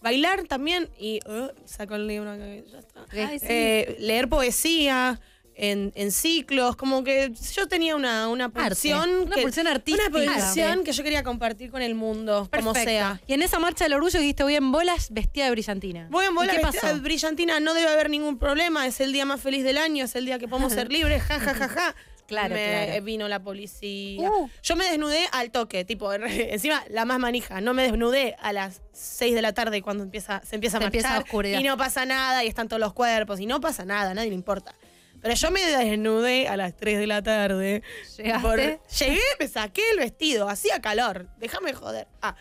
Bailar también y uh, saco el libro que ya está. Ay, sí. Eh, leer poesía en, en ciclos, como que yo tenía una, una pulsión. Una que- pulsión artística. Una pulsión que yo quería compartir con el mundo, como sea. Y en esa marcha del orgullo dijiste, voy en bolas vestida de brillantina. Voy en bola ¿Y qué vestida pasó? de brillantina, no debe haber ningún problema, es el día más feliz del año, es el día que podemos ser libres, ja, ja, ja, ja. Claro, me claro. vino la policía. Uh. Yo me desnudé al toque, tipo, encima la más manija. No me desnudé a las 6 de la tarde cuando empieza, se empieza a Se marchar empieza oscuridad. y no pasa nada y están todos los cuerpos y no pasa nada, a nadie le importa. Pero yo me desnudé a las 3 de la tarde. ¿Llegaste? Por- llegué, me saqué el vestido, hacía calor, déjame joder. Ah,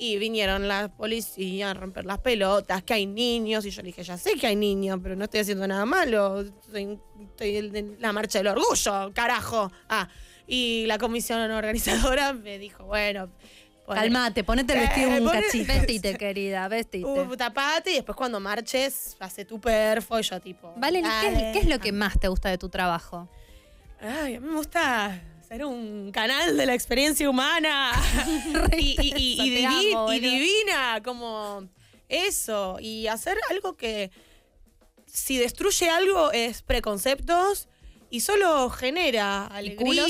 y vinieron las policías a romper las pelotas, que hay niños, y yo le dije, ya sé que hay niños, pero no estoy haciendo nada malo, estoy, estoy en la marcha del orgullo, carajo. Ah, y la comisión organizadora me dijo, bueno, Calmate, ponete el Eh, vestido un poné- cachito. Vestite, querida, vestite. uh, tapate y después cuando marches, hace tu perfo y yo tipo... Valen, ¿qué, es- qué es lo que más te gusta de tu trabajo? Ay, a mí me gusta ser un canal de la experiencia humana. y, y- y- y Eso te divi- amo, y boludo. divina, como eso. Y hacer algo que, si destruye algo, es preconceptos y solo genera alegría.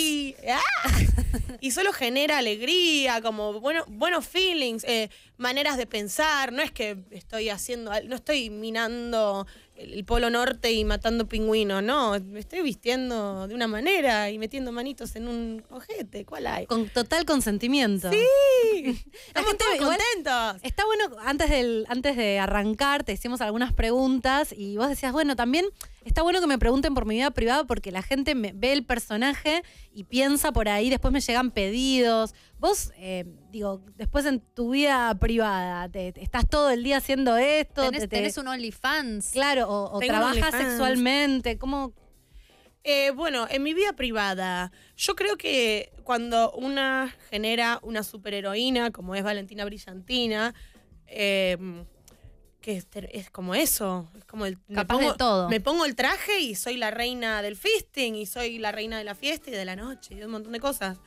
¡Ah! Y solo genera alegría, como bueno, buenos feelings, eh, maneras de pensar. No es que estoy haciendo, no estoy minando el, polo norte y matando pingüinos, no. Me estoy vistiendo de una manera y metiendo manitos en un ojete. ¿Cuál hay? Con total consentimiento. Sí, estamos todos contentos. Está bueno, antes, del, antes de arrancar, te hicimos algunas preguntas y vos decías, bueno, también está bueno que me pregunten por mi vida privada porque la gente me, ve el personaje y piensa por ahí, después me llegan pedidos. Vos, eh, digo, después en tu vida privada, te, te- estás todo el día haciendo esto. ¿Tenés, te- te- tenés un OnlyFans? Claro, o, trabajas sexualmente, ¿cómo? Eh, bueno, en mi vida privada, yo creo que cuando una genera una superheroína, como es Valentina Brillantina, eh, que es, como eso, es como el... me Capaz de todo. Me pongo el traje y soy la reina del fisting, y soy la reina de la fiesta y de la noche, y de un montón de cosas.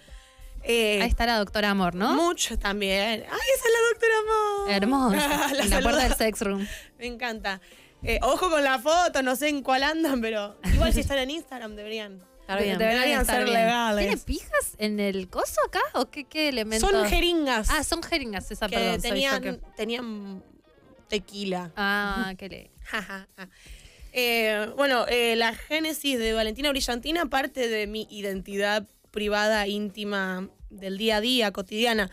Eh, Ahí está la doctora Amor, ¿no? Mucho también. ¡Ay, esa es la doctora Amor! Hermosa. La en la puerta del sex room. Me encanta. Eh, ojo con la foto, no sé en cuál andan, pero igual si están en Instagram deberían. Bien. Deberían ser bien. legales. ¿Tiene pijas en el coso acá? ¿O qué, qué elementos? Son jeringas Ah, son jeringas, esa, que perdón. soy yo tenían, que- tenían tequila. Ah, qué le... Ja, ja, ja. Eh, bueno, eh, la génesis de Valentina Brillantina parte de mi identidad privada, íntima, del día a día, cotidiana.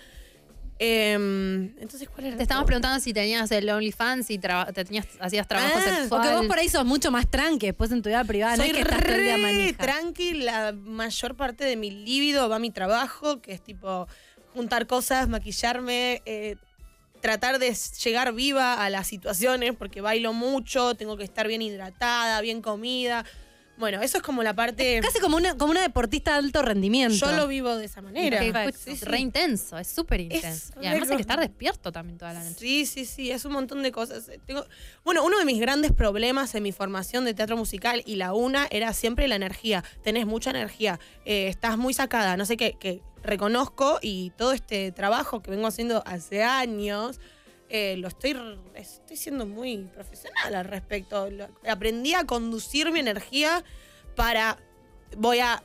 Eh, entonces, ¿cuál era? Te estamos pregunta? preguntando si tenías el OnlyFans traba- te tenías, hacías trabajo Ah, sexual. Porque vos por ahí sos mucho más tranqui después en tu vida privada, no Soy es que estás todo el día re manija. tranqui, la mayor parte de mi líbido va a mi trabajo, que es tipo juntar cosas, maquillarme, eh, tratar de llegar viva a las situaciones, porque bailo mucho, tengo que estar bien hidratada, bien comida. Bueno, eso es como la parte. Casi como una, como una deportista de alto rendimiento. Yo lo vivo de esa manera. Sí, sí. re intenso, es súper intenso. Es Y además hay que estar despierto también toda la noche. Sí, sí, sí, es un montón de cosas. Eh, Tengo, bueno, uno de mis grandes problemas en mi formación de teatro musical y la una era siempre la energía. Tenés mucha energía, eh, estás muy sacada, no sé qué, que reconozco y todo este trabajo que vengo haciendo hace años, eh, lo estoy, estoy siendo muy profesional al respecto. Lo- aprendí a conducir mi energía para voy a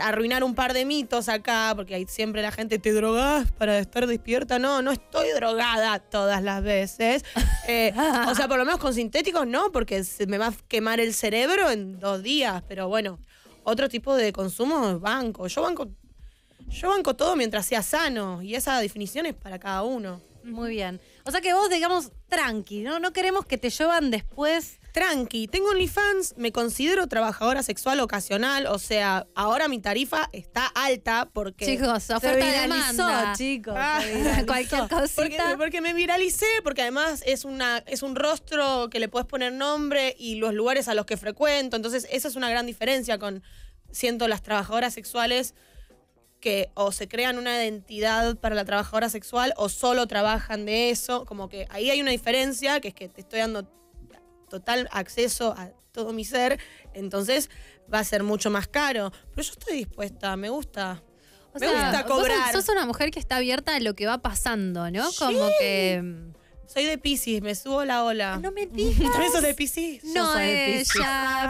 arruinar un par de mitos acá, porque hay siempre la gente, ¿te drogás para estar despierta? No, no estoy drogada todas las veces. Eh, o sea, por lo menos con sintéticos no, porque se me va a quemar el cerebro en dos días. Pero bueno, otro tipo de consumo es banco. Yo banco, yo banco todo mientras sea sano, y esa definición es para cada uno. Muy bien. O sea que vos, digamos, tranqui, ¿no? No queremos que te llevan después. Tranqui, tengo OnlyFans, me considero trabajadora sexual ocasional, o sea, ahora mi tarifa está alta porque... Chicos, Se oferta viralizó, demanda. chicos. Ah, se viralizó. Cualquier Porque, cosita. porque me viralicé, porque además es, una, es un rostro que le puedes poner nombre y los lugares a los que frecuento. Entonces, esa es una gran diferencia con, siento, las trabajadoras sexuales que o se crean una identidad para la trabajadora sexual o solo trabajan de eso. Como que ahí hay una diferencia, que es que te estoy dando total acceso a todo mi ser. Entonces, va a ser mucho más caro. Pero yo estoy dispuesta, me gusta. O me sea, gusta vos cobrar. sos una mujer que está abierta a lo que va pasando, ¿no? Como que. Soy de Pisces, me subo la ola. No me digas. ¿También sos de Pisces? No, soy de ella, Piscis.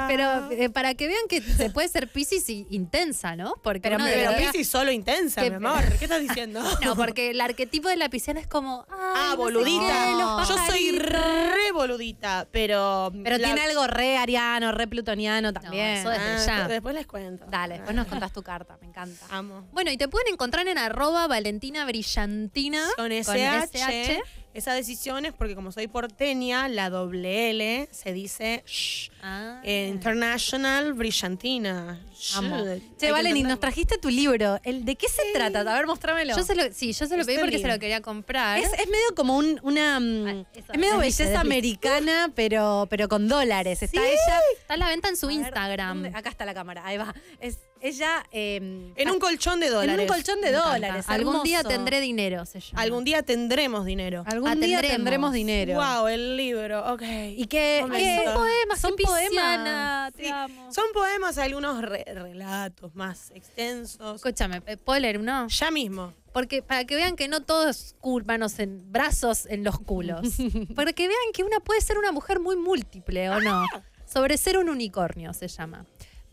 pero eh, para que vean que se puede ser Piscis y intensa, ¿no? Porque Pero uno Pero Pisces solo intensa, que- mi amor. ¿Qué estás diciendo? No, porque el arquetipo de la pisciana es como. ay, Ah, no sé boludita. los Yo soy pajaritos. re boludita, pero. Pero la- tiene algo re ariano, re plutoniano No, también. eso es- Ah, desde ya. Después les cuento. Dale, después nos contás tu carta, me encanta. Amo. Bueno, y te pueden encontrar en arroba Valentina Brillantina. Con SH, esa decisión es porque como soy porteña, la doble L se dice shh, Ah. eh, International Brillantina. Shh, Amo. Che, Valen, y nos trajiste tu libro. ¿El, ¿De qué se trata? A ver, mostrámelo. Yo se lo, sí, yo se lo pedí porque se lo quería comprar. es, es medio como un, una. mm, Ah, eso, es medio belleza americana, pero, pero con dólares. Está Sí. ella. Está a la venta en su ver, Instagram. ¿dónde? Acá está la cámara, ahí va. Es ella. eh, En un colchón de dólares. En un colchón de dólares. Algún día tendré dinero, se llama. Algún día tendremos dinero. Algún Ah, día tendremos. dinero. Wow, el libro, ok. Y que. Son poemas, son poemas. Sí, son poemas, algunos re- relatos más extensos. Escúchame, eh, ¿puedo leer uno? Ya mismo. Porque para que vean que no todo es cul- manos en brazos en los culos. para que vean que una puede ser una mujer muy múltiple, ¿o no? Sobre ser un unicornio se llama.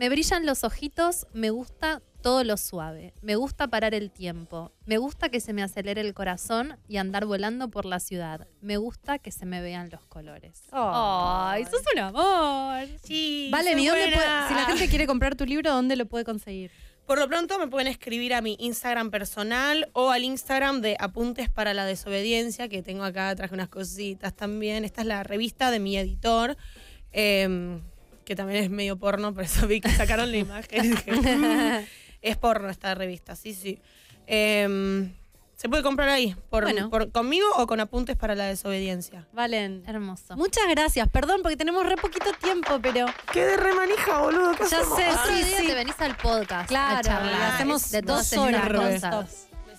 Me brillan los ojitos, me gusta todo lo suave. Me gusta parar el tiempo. Me gusta que se me acelere el corazón y andar volando por la ciudad. Me gusta que se me vean los colores. ¡Ay, sos un amor! Sí. Valen, soy ¿y dónde puede- si la gente quiere comprar tu libro, ¿dónde lo puede conseguir? Por lo pronto me pueden escribir a mi Instagram personal o al Instagram de Apuntes para la Desobediencia, que tengo acá, traje unas cositas también. Esta es la revista de mi editor, em, que también es medio porno, por eso vi que sacaron la imagen. y dije, "Mm, es porno esta revista, sí, sí. Em, se puede comprar ahí, por, Bueno. por- conmigo o con Apuntes para la Desobediencia. Valen. Hermoso. Muchas gracias. Perdón porque tenemos re poquito tiempo, pero ¡Qué de remanija, boludo! ¿Qué ya hacemos? sé, Otro sí, sí. te venís al podcast a Claro, charlar. y hacemos de dos horas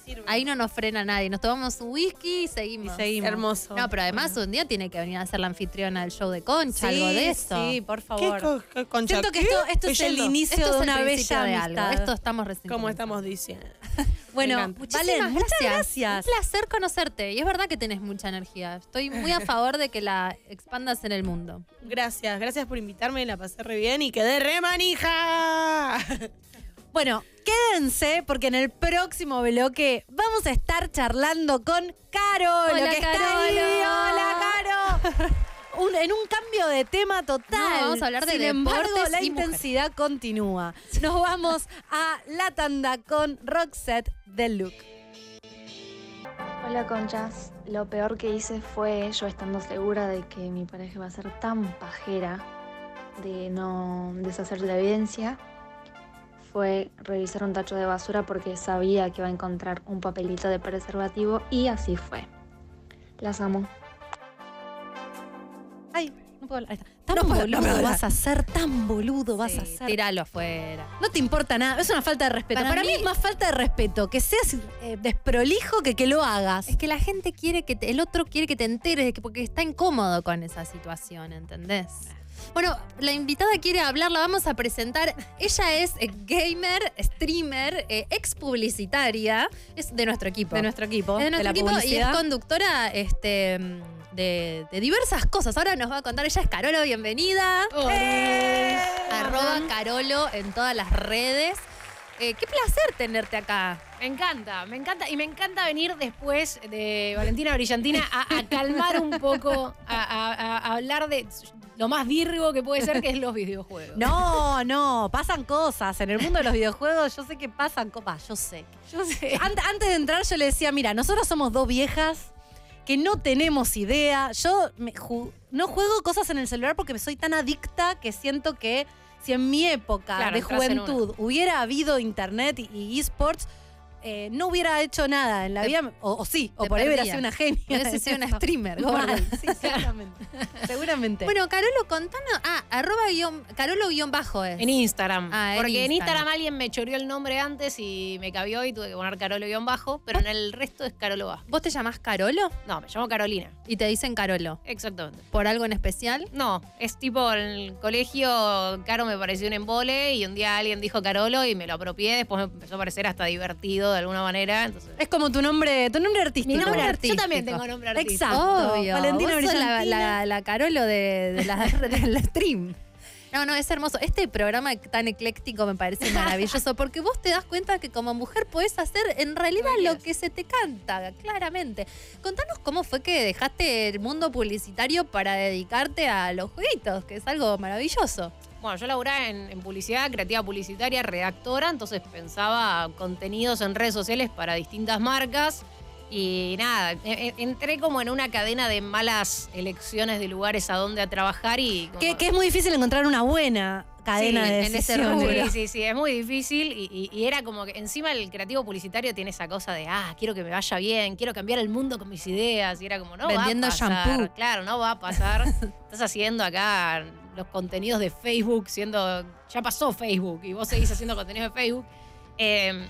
sirve. Ahí no nos frena nadie. Nos tomamos un whisky y seguimos. Y seguimos. Hermoso. No, pero además un día tiene que venir a ser la anfitriona del show de Concha, algo de eso. Sí, por ¿Qué favor. co- qué concha? Siento que ¿Qué? esto, esto es el inicio Esto de una bella de amistad. algo. Esto estamos recién ¿Cómo comenzando. estamos diciendo? Bueno. Muchísimas Valen, muchas gracias. gracias. Un placer conocerte. Y es verdad que tenés mucha energía. Estoy muy a favor de que la expandas en el mundo. Gracias, gracias por invitarme, la pasé re bien y quedé re manija. Bueno, quédense porque en el próximo bloque vamos a estar charlando con Caro, Hola, lo que está ahí. Hola, Caro. Un- en un cambio de tema total. No, vamos a hablar de Sin embargo, la y intensidad continúa. Nos vamos a la tanda con Roxette del Look. Hola conchas, lo peor que hice fue yo estando segura de que mi pareja iba a ser tan pajera de no deshacer la evidencia, fue revisar un tacho de basura porque sabía que iba a encontrar un papelito de preservativo y así fue. Las amo. Ay, no puedo hablar. Ahí está. Tan No puedo- boludo no puedo vas a ser, tan boludo vas a ser. Tiralo afuera. No te importa nada, es una falta de respeto. Para Para, mí, mí- es más falta de respeto que seas eh, desprolijo que que lo hagas. Es que la gente quiere que te- el otro quiere que te enteres porque está incómodo con esa situación, ¿entendés? Bueno, la invitada quiere hablar, la vamos a presentar. Ella es eh, gamer, streamer, eh, ex publicitaria, es de nuestro equipo. de nuestro equipo, Es de nuestro equipo y es conductora este, de, de diversas cosas. Ahora nos va a contar, ella es Carolo, bienvenida. ¡Eh! Arroba Carolo en todas las redes. Eh, qué placer tenerte acá. Me encanta, me encanta. Y me encanta venir después de Valentina Brillantina a, a calmar un poco, a, a- a hablar de lo más virgo que puede ser, que es los videojuegos. No, no, pasan cosas. En el mundo de los videojuegos yo sé que pasan cosas. Yo sé. Yo sé. Ant- Antes de entrar yo le decía, mira, nosotros somos dos viejas que no tenemos idea. Yo me ju- no juego cosas en el celular porque soy tan adicta que siento que si en mi época Claro, de juventud hubiera habido internet y- y esports, eh, no hubiera hecho nada en la Te- vida. O, o sí, o por ahí hubiera sido una genia. Hubiese en sido una streamer, gorda. sí, seguramente. seguramente. Bueno, Carolo, contanos. Ah, arroba guion, Carolo guion bajo es. En Instagram. Ah, en Porque en Instagram. Instagram alguien me choreó el nombre antes y me cabió y tuve que poner Carolo-bajo, pero en el resto es Carolo bajo. ¿Vos te llamás Carolo? No, me llamo Carolina. Y te dicen Carolo. Exactamente. ¿Por algo en especial? No, es tipo en el colegio, Caro me pareció un embole y un día alguien dijo Carolo y me lo apropié, después me empezó a parecer hasta divertido de alguna manera, entonces... es como tu nombre, tu nombre artístico. Mi nombre Nombre artístico. Yo también tengo nombre artístico. Exacto. Obvio. Valentina Vos sos la, la, la Carolo de, de la, del stream. No, no, es hermoso. Este programa tan ecléctico me parece maravilloso porque vos te das cuenta que como mujer podés hacer en realidad Lo que se te canta, claramente. Contanos cómo fue que dejaste el mundo publicitario para dedicarte a los jueguitos, que es algo maravilloso. Bueno, yo laburaba en, en publicidad, creativa publicitaria, redactora, entonces pensaba contenidos en redes sociales para distintas marcas. Y nada, e- e- entré como en una cadena de malas elecciones de lugares a donde a trabajar y... como- Que, que es muy difícil encontrar una buena cadena Sí, de en ese rubro. Sí, sí, sí, es muy difícil y, y- y era como que encima el creativo publicitario tiene esa cosa de, ah, quiero que me vaya bien, quiero cambiar el mundo con mis ideas y era como, no Vendiendo va a pasar. shampoo. Claro, no va a pasar. Estás haciendo acá los contenidos de Facebook siendo, ya pasó Facebook y vos seguís haciendo contenidos de Facebook. Eh,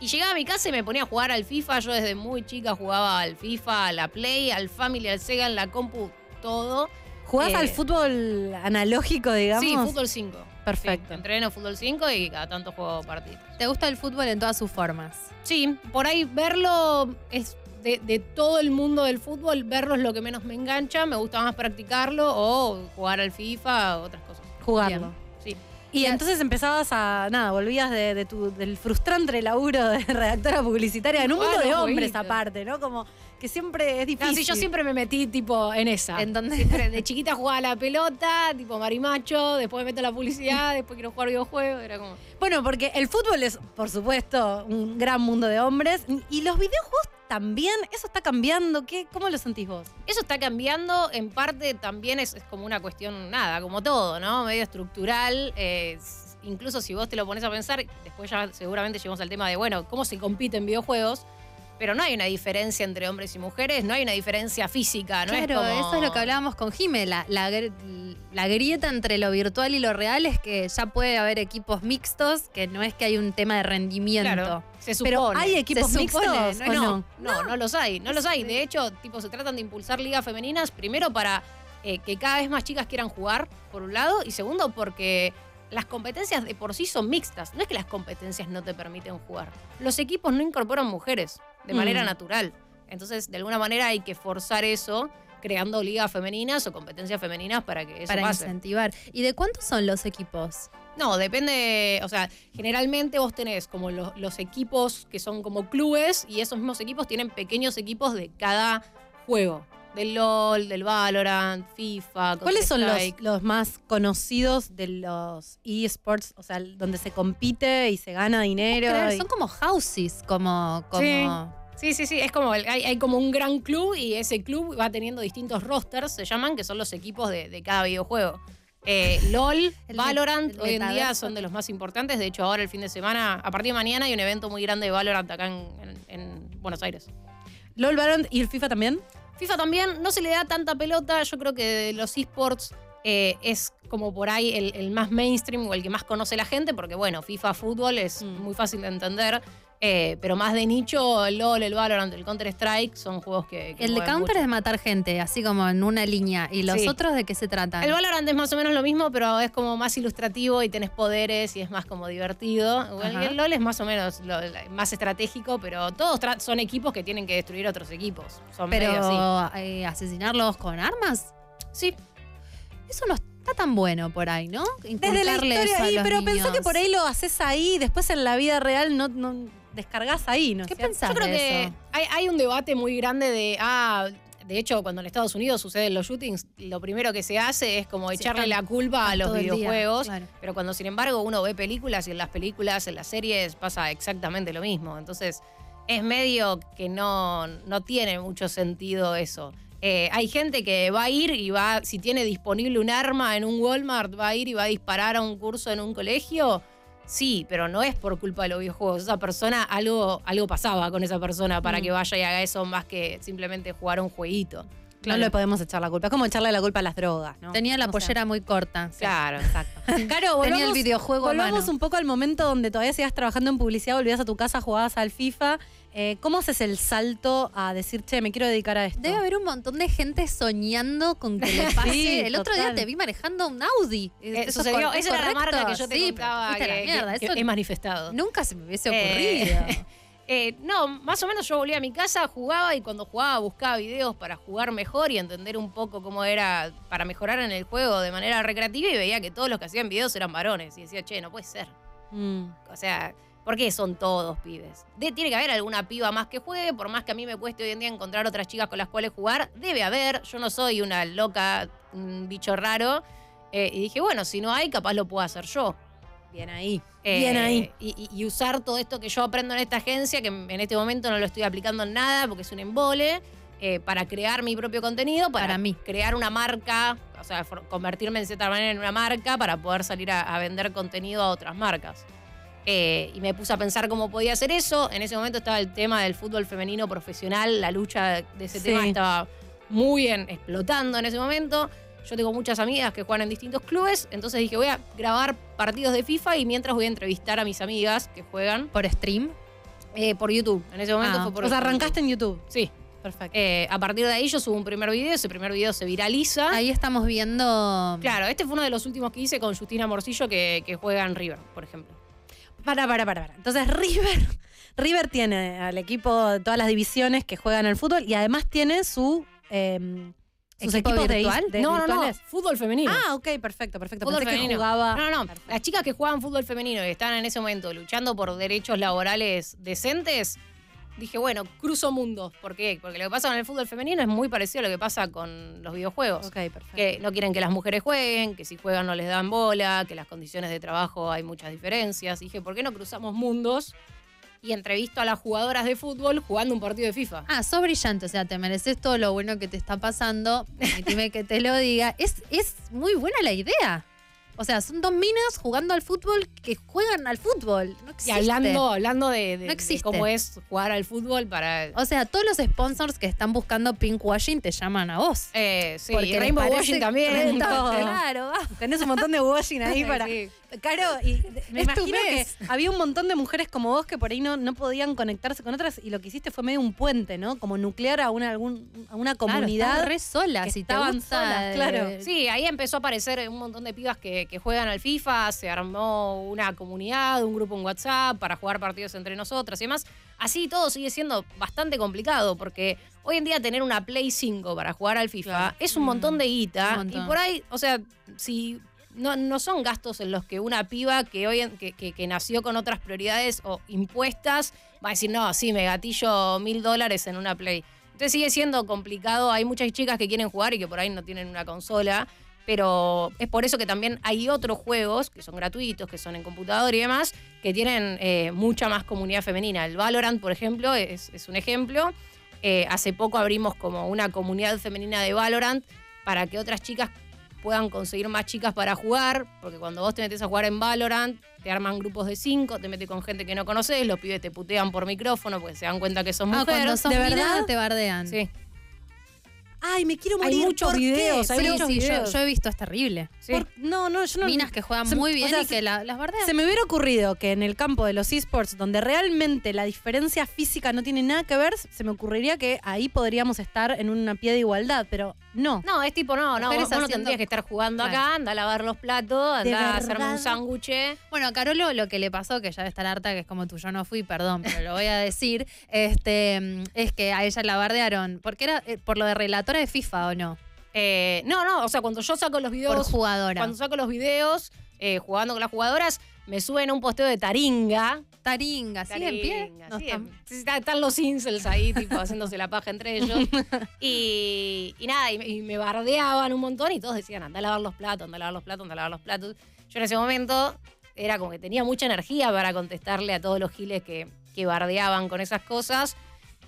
y llegaba a mi casa y me ponía a jugar al FIFA. Yo desde muy chica jugaba al FIFA, a la Play, al Family, al Sega, en la compu, todo. ¿Jugás Eh, al fútbol analógico, digamos? Sí, fútbol 5. Perfecto. Sí, entreno fútbol 5 y cada tanto juego partidos. ¿Te gusta el fútbol en todas sus formas? Sí, por ahí verlo es de, de todo el mundo del fútbol, verlo es lo que menos me engancha. Me gusta más practicarlo o jugar al FIFA o otras cosas. Jugarlo. Sí. Y entonces empezabas a, nada, volvías de, de tu, del frustrante laburo de redactora publicitaria en un mundo de hombres aparte, ¿no? Como que siempre es difícil. No, sí, yo siempre me metí tipo en esa. ¿En? Siempre de chiquita jugaba la pelota, tipo marimacho, después me meto a la publicidad, después quiero jugar videojuegos, era como... Bueno, porque el fútbol es, por supuesto, un gran mundo de hombres. Y los videojuegos también, eso está cambiando. ¿Qué, ¿Cómo lo sentís vos? Eso está cambiando, en parte también es, es como una cuestión, nada, como todo, ¿no? Medio estructural. incluso si vos te lo pones a pensar, después ya seguramente llegamos al tema de, bueno, ¿cómo se compite en videojuegos? Pero no hay una diferencia entre hombres y mujeres, no hay una diferencia física, ¿no? claro, es como... eso es lo que hablábamos con Jime. La, la, gr- la grieta entre lo virtual y lo real es que ya puede haber equipos mixtos, que no es que hay un tema de rendimiento. Claro, se supone. Pero hay equipos mixtos no? no, no, los hay, no los hay. De hecho, tipo, se tratan de impulsar ligas femeninas, primero para eh, que cada vez más chicas quieran jugar, por un lado, y segundo porque las competencias de por sí son mixtas. No es que las competencias no te permiten jugar. Los equipos no incorporan mujeres de manera Mm. natural. Entonces, de alguna manera hay que forzar eso creando ligas femeninas o competencias femeninas para que eso para pase. incentivar. ¿Y de cuántos son los equipos? No, depende, o sea, generalmente vos tenés como los, los equipos que son como clubes y esos mismos equipos tienen pequeños equipos de cada juego. Del LOL, del Valorant, FIFA. ¿Cuáles son los, más conocidos de los eSports? O sea, donde se compite y se gana dinero. Y- son como houses, como... como Sí. Sí, sí, sí, es como, el- hay, hay como un gran club y ese club va teniendo distintos rosters, se llaman, que son los equipos de, de cada videojuego. Eh, LOL, El Valorant, el hoy en día son de los más importantes. De hecho, ahora el fin de semana, a partir de mañana, hay un evento muy grande de Valorant acá en, en- en Buenos Aires. LOL Valorant y el FIFA también. FIFA también no se le da tanta pelota. Yo creo que de los esports eh, es como por ahí el, el más mainstream o el que más conoce la gente, porque bueno, FIFA Fútbol es Mm. muy fácil de entender, eh, pero más de nicho, el LOL, el Valorant, el Counter-Strike son juegos que... que El de Counter mucho. es matar gente, así como en una línea. ¿Y los Sí. otros de qué se tratan? El Valorant es más o menos lo mismo, pero es como más ilustrativo y tenés poderes y es más como divertido. Ajá. El LOL es más o menos lo- más estratégico, pero todos son equipos que tienen que destruir otros equipos. Son medio así. Pero eh, asesinarlos con armas, Sí, eso no está tan bueno por ahí, ¿no? Desde la historia a ahí, pero niños. que por ahí lo haces ahí y después en la vida real no, no descargas ahí, ¿no? ¿Qué pensás Yo creo de que eso? hay, hay un debate muy grande de, ah, de hecho, cuando en Estados Unidos suceden los shootings, lo primero que se hace es como Sí, echarle la culpa a los día, videojuegos. claro. Pero cuando, sin embargo, uno ve películas y en las películas, en las series, pasa exactamente lo mismo. Entonces, es medio que no, no tiene mucho sentido eso. Eh, hay gente que va a ir y va, si tiene disponible un arma en un Walmart, va a ir y va a disparar a un curso en un colegio. Sí, pero no es por culpa de los videojuegos. Esa persona, algo, algo pasaba con esa persona para Mm. que vaya y haga eso más que simplemente jugar un jueguito. No le podemos echar la culpa. Es como echarle la culpa a las drogas, ¿no? Tenía la O sea, pollera muy corta. Claro. Exacto. Caro, Tenía el volvamos- videojuego a Volvamos mano. un poco al momento donde todavía sigas trabajando en publicidad, volvías a tu casa, jugabas al FIFA. Eh, ¿Cómo haces el salto a decir, che, me quiero dedicar a esto? Debe haber un montón de gente soñando con que le pase. Sí, el otro total. día te vi manejando un Audi. Eh, ¿Eso sucedió, es esa era la correcto? marca que yo te Sí, contaba que, la mierda. que- Eso que he manifestado. nunca se me hubiese Eh, ocurrido. Eh, no, más o menos yo volví a mi casa, jugaba y cuando jugaba buscaba videos para jugar mejor y entender un poco cómo era para mejorar en el juego de manera recreativa y veía que todos los que hacían videos eran varones y decía, che, no puede ser. Mm. O sea, ¿por qué son todos pibes? De- tiene que haber alguna piba más que juegue, por más que a mí me cueste hoy en día encontrar otras chicas con las cuales jugar, debe haber, yo no soy una loca, un bicho raro. Eh, y dije, bueno, si no hay, capaz lo puedo hacer yo. Bien ahí. Eh, Bien ahí. Y, usar todo esto que yo aprendo en esta agencia, que en este momento no lo estoy aplicando en nada porque es un embole, eh, para crear mi propio contenido, para, Para mí. crear una marca, o sea, convertirme en cierta manera en una marca para poder salir a, a vender contenido a otras marcas. Eh, y me puse a pensar cómo podía hacer eso. En ese momento estaba el tema del fútbol femenino profesional, la lucha de ese Sí. tema estaba muy bien explotando en ese momento. Yo tengo muchas amigas que juegan en distintos clubes, entonces dije, voy a grabar partidos de FIFA y mientras voy a entrevistar a mis amigas que juegan ¿Por stream? eh, por YouTube. En ese momento Ah, fue por o sea, arrancaste en YouTube. YouTube. Sí. Perfecto. Eh, a partir de ahí yo subo un primer video, ese primer video se viraliza. Ahí estamos viendo. Claro, este fue uno de los últimos que hice con Justina Morcillo que, que juega en River, por ejemplo. Para, para, para, para. Entonces, River, River tiene al equipo de todas las divisiones que juegan al fútbol y además tiene su em, sus ¿Equipo equipos de- virtual? de, no, no, no, fútbol femenino. Ah, ok, perfecto, perfecto. Fútbol Pensé que femenino. jugaba. No, no, no. Las chicas que juegan fútbol femenino y están en ese momento luchando por derechos laborales decentes, dije, bueno, cruzo mundos. ¿Por qué? Porque lo que pasa con el fútbol femenino es muy parecido a lo que pasa con los videojuegos. Ok, perfecto. Que no quieren que las mujeres jueguen, que si juegan no les dan bola, que las condiciones de trabajo hay muchas diferencias. Dije, ¿por qué no cruzamos mundos y entrevisto a las jugadoras de fútbol jugando un partido de FIFA? Ah, sos brillante, o sea, te mereces todo lo bueno que te está pasando. Permitime que te lo diga. Es, es muy buena la idea. O sea, son dos minas jugando al fútbol que juegan al fútbol. No Y existe. hablando, hablando de, de- No de existe. cómo es jugar al fútbol para... O sea, todos los sponsors que están buscando pinkwashing te llaman a vos. Eh, sí, Porque y Rainbow Washing también. todo. Claro, va. Tenés un montón de washing ahí para. Sí. Claro, y me imagino que había un montón de mujeres como vos que por ahí no, no podían conectarse con otras y lo que hiciste fue medio un puente, ¿no? Como nuclear a una, algún, a una Claro, comunidad. estás re sola. que Si te estaban solas, claro. Sí, ahí empezó a aparecer un montón de pibas que, que juegan al FIFA, se armó una comunidad, un grupo en WhatsApp para jugar partidos entre nosotras y demás. Así todo sigue siendo bastante complicado porque hoy en día tener una Play 5 para jugar al FIFA Claro. es un montón de un guita y por ahí, o sea, si no, no son gastos en los que una piba que hoy que, que- que nació con otras prioridades o impuestas va a decir, no, sí, me gatillo mil dólares en una Play. Entonces sigue siendo complicado. Hay muchas chicas que quieren jugar y que por ahí no tienen una consola. Pero es por eso que también hay otros juegos que son gratuitos, que son en computador y demás, que tienen eh, mucha más comunidad femenina. El Valorant, por ejemplo, es, es un ejemplo. Eh, hace poco abrimos como una comunidad femenina de Valorant para que otras chicas puedan conseguir más chicas para jugar, porque cuando vos te metes a jugar en Valorant, te arman grupos de cinco, te metes con gente que no conoces, los pibes te putean por micrófono porque se dan cuenta que sos Ah, mujer. cuando sos ¿De mina, verdad? te bardean. Sí. Ay, me quiero Hay morir. muchos ¿por qué? videos, hay muchos Sí, yo, videos. yo he visto, es terrible. Sí. por- no, no, yo no. Minas que juegan se- muy o bien sea, y que la- las bardean. Se me hubiera ocurrido que en el campo de los esports, donde realmente la diferencia física no tiene nada que ver, se me ocurriría que ahí podríamos estar en una pie de igualdad, pero no. No, es tipo, no, no, Mujeres vos no tendrías que estar jugando Claro. acá, anda a lavar los platos, anda a hacerme un sándwich. Bueno, a Carolo lo que le pasó, que ya de estar harta, que es como tú, yo no fui, perdón, pero lo voy a decir, este, es que a ella la bardearon, porque era eh, por lo de de FIFA, ¿o no? Eh, no, no, o sea, cuando yo saco los Por videos, jugadora. cuando saco los videos eh, jugando con las jugadoras, me suben un posteo de Taringa. Taringa, ¿sigue en pie? Taringa, No sí, está- sí, está- están los incels ahí, tipo, haciéndose la paja entre ellos. Y, y nada, y, me- y me bardeaban un montón y todos decían, anda a lavar los platos, anda a lavar los platos, anda a lavar los platos. Yo en ese momento era como que tenía mucha energía para contestarle a todos los giles que, que bardeaban con esas cosas.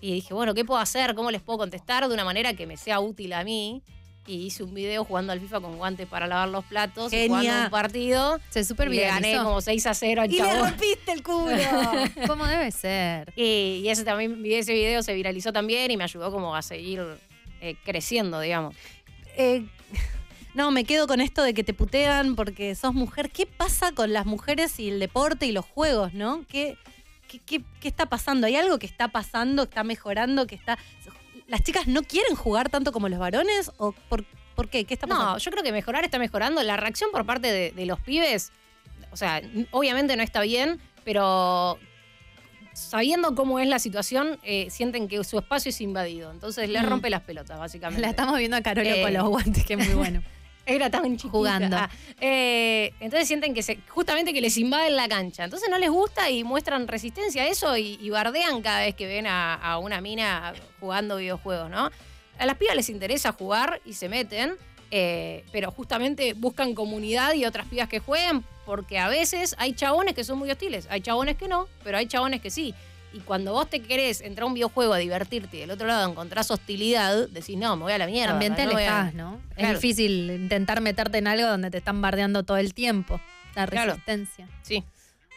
Y dije, bueno, ¿qué puedo hacer? ¿Cómo les puedo contestar de una manera que me sea útil a mí? Y hice un video jugando al FIFA con guantes para lavar los platos, y jugando Genia. un partido. Se super Y le gané como 6 a 0 al Y le chabón. rompiste el culo. ¿Cómo debe ser? Y, y ese también, ese video se viralizó también y me ayudó como a seguir eh, creciendo, digamos. Eh, no, me quedo con esto de que te putean porque sos mujer. ¿Qué pasa con las mujeres y el deporte y los juegos, no? ¿Qué, qué, qué- qué está pasando? ¿Hay algo que está pasando, que está mejorando, que está... ¿Las chicas no quieren jugar tanto como los varones? ¿O por, por qué? ¿Qué está pasando? No, yo creo que mejorar está mejorando. La reacción por parte de, de los pibes, o sea, obviamente no está bien, pero sabiendo cómo es la situación, eh, sienten que su espacio es invadido. Entonces les Mm. rompe las pelotas, básicamente. La estamos viendo a Carolo Eh, con los guantes, que es muy bueno. Era tan chiquita. Jugando. Ah, eh, entonces sienten que se, justamente que les invaden la cancha. Entonces no les gusta y muestran resistencia a eso y, y bardean cada vez que ven a, a una mina jugando videojuegos, ¿no? A las pibas les interesa jugar y se meten, eh, pero justamente buscan comunidad y otras pibas que jueguen, porque a veces hay chabones que son muy hostiles, hay chabones que no, pero hay chabones que sí. Y cuando vos te querés entrar a un videojuego a divertirte y del otro lado encontrás hostilidad, decís, no, me voy a la mierda. También te no a- alejas, ¿no? Claro. Es difícil intentar meterte en algo donde te están bardeando todo el tiempo. La Claro. resistencia. Sí.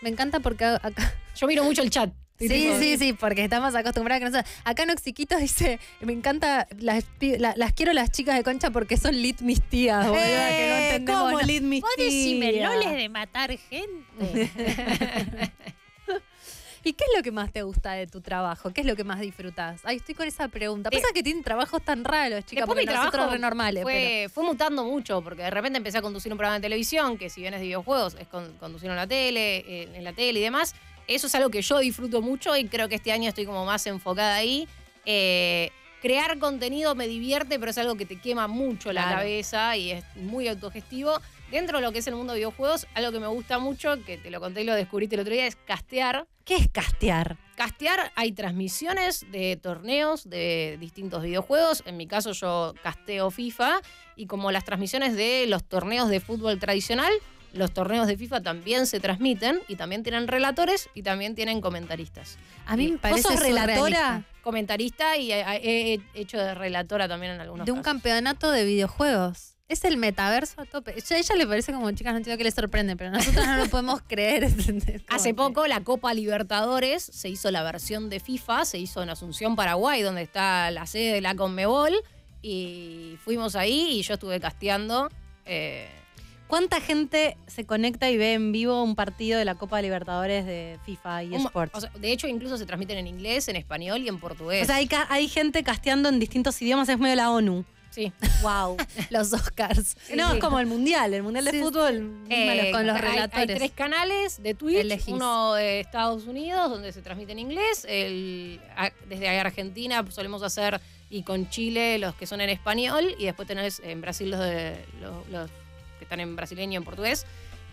Me encanta porque acá. Yo miro mucho el chat. Sí, Tipo, sí, sí, porque estamos acostumbrados a que nosotros. Acá Noxiquitos dice: Me encanta, las, la- las quiero las chicas de concha porque son lit mis tías, boluda, que no Eh, entendemos ¿Cómo lit mis Vos decime, tías? loles de matar gente. ¿Y qué es lo que más te gusta de tu trabajo? ¿Qué es lo que más disfrutás? Ay, estoy con esa pregunta. Pasa que tienen trabajos tan raros, chicas, porque mi nosotros re normales. fue, fue mutando mucho, porque de repente empecé a conducir un programa de televisión, que si bien es de videojuegos, es con- conducir en la tele, eh, en la tele y demás. Eso es algo que yo disfruto mucho y creo que este año estoy como más enfocada ahí. Eh, crear contenido me divierte, pero es algo que te quema mucho la Claro. cabeza y es muy autogestivo. Dentro de lo que es el mundo de videojuegos, algo que me gusta mucho, que te lo conté y lo descubriste el otro día, es castear. ¿Qué es castear? Castear, hay transmisiones de torneos de distintos videojuegos. En mi caso, yo casteo FIFA. Y como las transmisiones de los torneos de fútbol tradicional, los torneos de FIFA también se transmiten y también tienen relatores y también tienen comentaristas. A mí me ¿Vos parece sos relatora? Comentarista y he, he- he hecho de relatora también en algunos De un casos. campeonato de videojuegos. Es el metaverso a tope. A ella le parece como, chicas, no entiendo qué le sorprende, pero nosotros no lo podemos creer. ¿entendés? Hace poco la Copa Libertadores se hizo la versión de FIFA, se hizo en Asunción, Paraguay, donde está la sede de la Conmebol. Y fuimos ahí y yo estuve casteando. eh, ¿Cuánta gente se conecta y ve en vivo un partido de la Copa Libertadores de FIFA y Sports? o sea, de hecho, incluso se transmiten en inglés, en español y en portugués. O sea, hay, ca- hay gente casteando en distintos idiomas, es medio la ONU. Sí. Wow. Los Oscars. no, es como el mundial, el mundial de Sí, fútbol. Eh, con los hay- Hay, relatores. tres canales de Twitch, Elegís. uno de Estados Unidos, donde se transmite en inglés, el, a- desde Argentina solemos hacer, y con Chile los que son en español, y después tenés en Brasil los, de, los, los que están en brasileño y en portugués.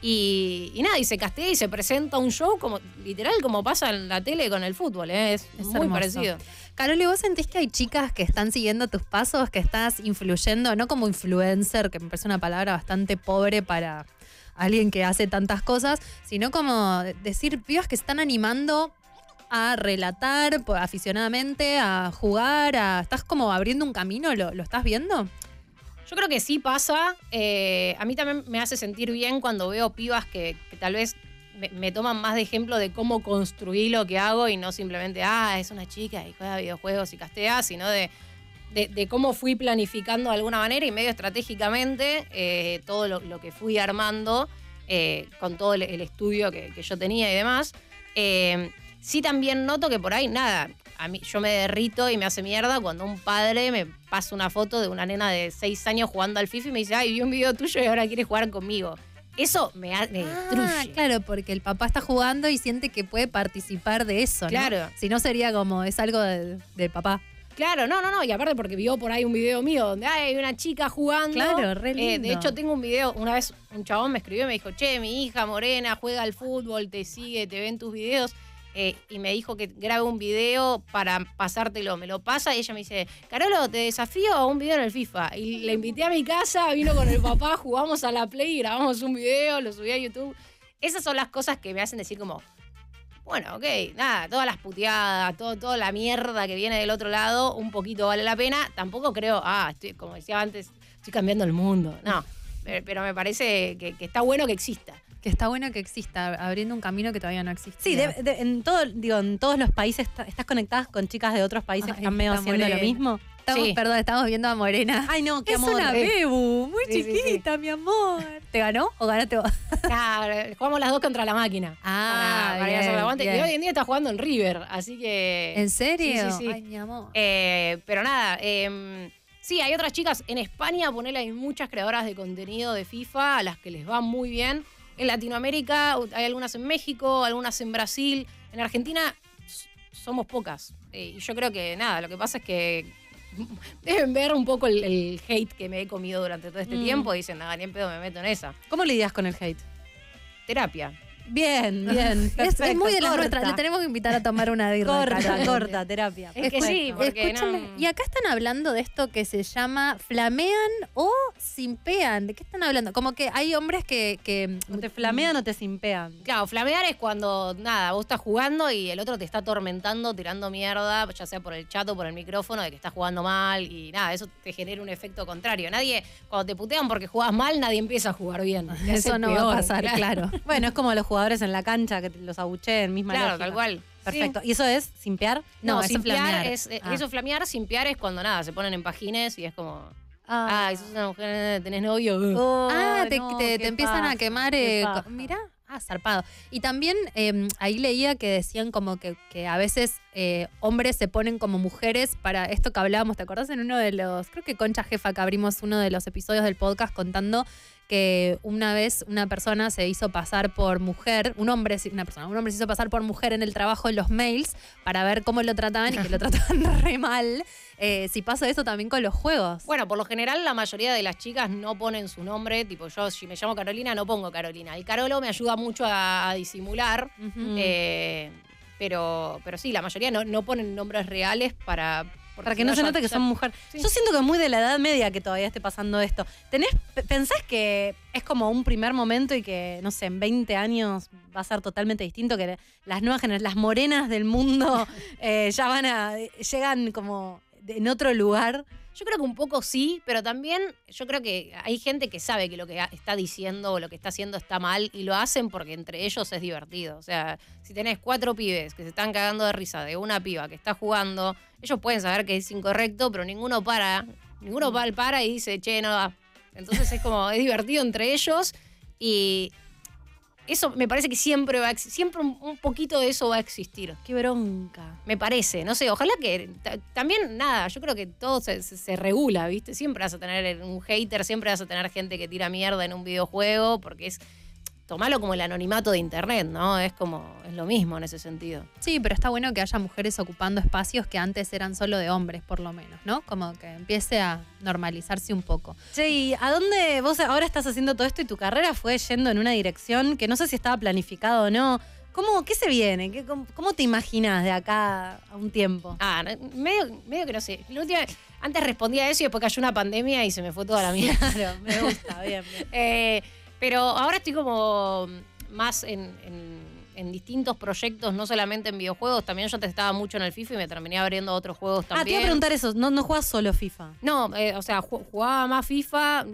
Y, y nada, y se castea y se presenta un show como literal como pasa en la tele con el fútbol, ¿eh? es, Es muy hermoso. parecido. Caroli, ¿vos sentís que hay chicas que están siguiendo tus pasos, que estás influyendo, no como influencer, que me parece una palabra bastante pobre para alguien que hace tantas cosas, sino como decir pibas que están animando a relatar po- aficionadamente, a jugar, a estás como abriendo un camino, ¿lo, lo estás viendo? Yo creo que sí pasa. eh, a mí también me hace sentir bien cuando veo pibas que, que tal vez me, toman más de ejemplo de cómo construir lo que hago y no simplemente, ah, es una chica y juega videojuegos y castea, sino de, de, cómo fui planificando de alguna manera y medio estratégicamente eh, todo lo, que fui armando eh, con todo el, estudio que, yo tenía y demás. Eh, sí también noto que por ahí, nada, a mí, yo me derrito y me hace mierda cuando un padre me pasa una foto de una nena de 6 años jugando al FIFA y me dice, ay, vi un video tuyo y ahora quieres jugar conmigo. Eso me, ha- me Ah, destruye. claro, porque el papá está jugando y siente que puede participar de eso, ¿no? Claro. Si no sería como, es algo del del papá. Claro, no, no, no. Y aparte porque vio por ahí un video mío donde hay una chica jugando. Claro, re Eh, de hecho, tengo un video, una vez un chabón me escribió y me dijo, che, mi hija morena juega al fútbol, te sigue, te ven tus videos. Eh, y me dijo que grabe un video para pasártelo. Me lo pasa y ella me dice, Carolo, te desafío a un video en el FIFA. Y le invité a mi casa, vino con el papá, jugamos a la Play, grabamos un video, lo subí a YouTube. Esas son las cosas que me hacen decir como, bueno, ok, nada, todas las puteadas, todo, toda la mierda que viene del otro lado, un poquito vale la pena. Tampoco creo, ah, estoy, como decía antes, estoy cambiando el mundo. No, pero me parece que está bueno que exista. Que está bueno que exista, abriendo un camino que todavía no existe. Sí, de- de- en, todo, digo, en todos los países está- estás conectadas con chicas de otros países que están medio haciendo lo mismo. Estamos, Sí. Perdón, estamos viendo a Morena. Ay, no, qué es amor. una Eh, bebu, muy Sí, sí, sí. chiquita, mi amor. ¿Te ganó o ganaste vos? Nah, jugamos las dos contra la máquina. Ah, para, para bien, bien. Y hoy en día está jugando en River, así que. ¿En serio? Sí, sí, sí. Ay, mi amor. Eh, pero nada, eh, sí, hay otras chicas en España, ponele, hay muchas creadoras de contenido de FIFA a las que les va muy bien. En Latinoamérica hay algunas en México, algunas en Brasil. En Argentina somos pocas. Eh, y yo creo que nada, lo que pasa es que deben ver un poco el, el hate que me he comido durante todo este Mm. tiempo dicen, nada, ni en pedo me meto en esa. ¿Cómo lidias con el hate? Terapia. Bien, bien. Es, es muy de las corta. nuestras. Le tenemos que invitar a tomar una birra. Corta, corta, terapia. Es que sí, Escúchame, no- y acá están hablando de esto que se llama flamean o simpean. ¿De qué están hablando? Como que hay hombres que. que O te flamean o te simpean. Claro, flamear es cuando, nada, vos estás jugando y el otro te está atormentando, tirando mierda, ya sea por el chat o por el micrófono, de que estás jugando mal y nada, eso te genera un efecto contrario. Nadie, cuando te putean porque jugás mal, nadie empieza a jugar bien. Eso no va a pasar, claro. Bueno, es como los jugadores en la cancha que te- los abucheen, misma Claro, lógica. tal cual. Perfecto. ¿Y eso es simpear? No, No, eso simpear flamear. es, eh, Ah. eso flamear, simpear es cuando nada, se ponen en pagines y es como, Ah, ay, sos una mujer, tenés novio. uh". Oh, Ah, te, no, te- empiezan a quemar. Eh, mirá, ah, zarpado. Y también eh, ahí leía que decían como que, que a veces eh, hombres se ponen como mujeres para esto que hablábamos. ¿Te acordás en uno de los, creo que Concha Jefa, que abrimos uno de los episodios del podcast contando que una vez una persona se hizo pasar por mujer, un hombre, una persona, un hombre se hizo pasar por mujer en el trabajo en los mails para ver cómo lo trataban y que lo trataban re mal. Eh, si pasa eso también con los juegos. Bueno, por lo general la mayoría de las chicas no ponen su nombre, tipo yo si me llamo Carolina no pongo Carolina. El Carolo me ayuda mucho a, a disimular, eh, pero, pero sí, la mayoría no, no ponen nombres reales para... porque Para que no se note que son mujer. Sí. Yo siento que es muy de la edad media que todavía esté pasando esto. ¿Tenés, pe- ¿Pensás que es como un primer momento y que, no sé, en 20 años va a ser totalmente distinto? Que las nuevas generaciones, las morenas del mundo, eh, ya van a. llegan como en otro lugar. Yo creo que un poco sí, pero también yo creo que hay gente que sabe que lo que está diciendo o lo que está haciendo está mal y lo hacen porque entre ellos es divertido. O sea, si tenés cuatro pibes que se están cagando de risa de una piba que está jugando, ellos pueden saber que es incorrecto, pero ninguno para, ninguno pa- para y dice, che, no va. Entonces es como, es divertido entre ellos y eso me parece que siempre va a siempre un, un poquito de eso va a existir. Qué bronca. Me parece, no sé, ojalá que ta- también, nada, yo creo que todo se, se- se regula, ¿viste? Siempre vas a tener un hater, siempre vas a tener gente que tira mierda en un videojuego, porque es, tomalo como el anonimato de internet, ¿no? Es como, es lo mismo en ese sentido. Sí, pero está bueno que haya mujeres ocupando espacios que antes eran solo de hombres, por lo menos, ¿no? Como que empiece a normalizarse un poco. Che, ¿y a dónde vos ahora estás haciendo todo esto y tu carrera fue yendo en una dirección que no sé si estaba planificado o no? ¿Cómo, ¿Qué se viene? ¿Qué- cómo, cómo te imaginas de acá a un tiempo? Ah, medio, medio que no sé. La última- antes respondía a eso y después cayó una pandemia y se me fue toda la mierda. Claro, me gusta, bien, bien. Eh, pero ahora estoy como más en, en- en distintos proyectos, no solamente en videojuegos, también yo antes estaba mucho en el FIFA y me terminé abriendo otros juegos Ah, te también. iba a preguntar eso. No, no juegas solo FIFA. No, eh, o sea, ju- jugaba más FIFA,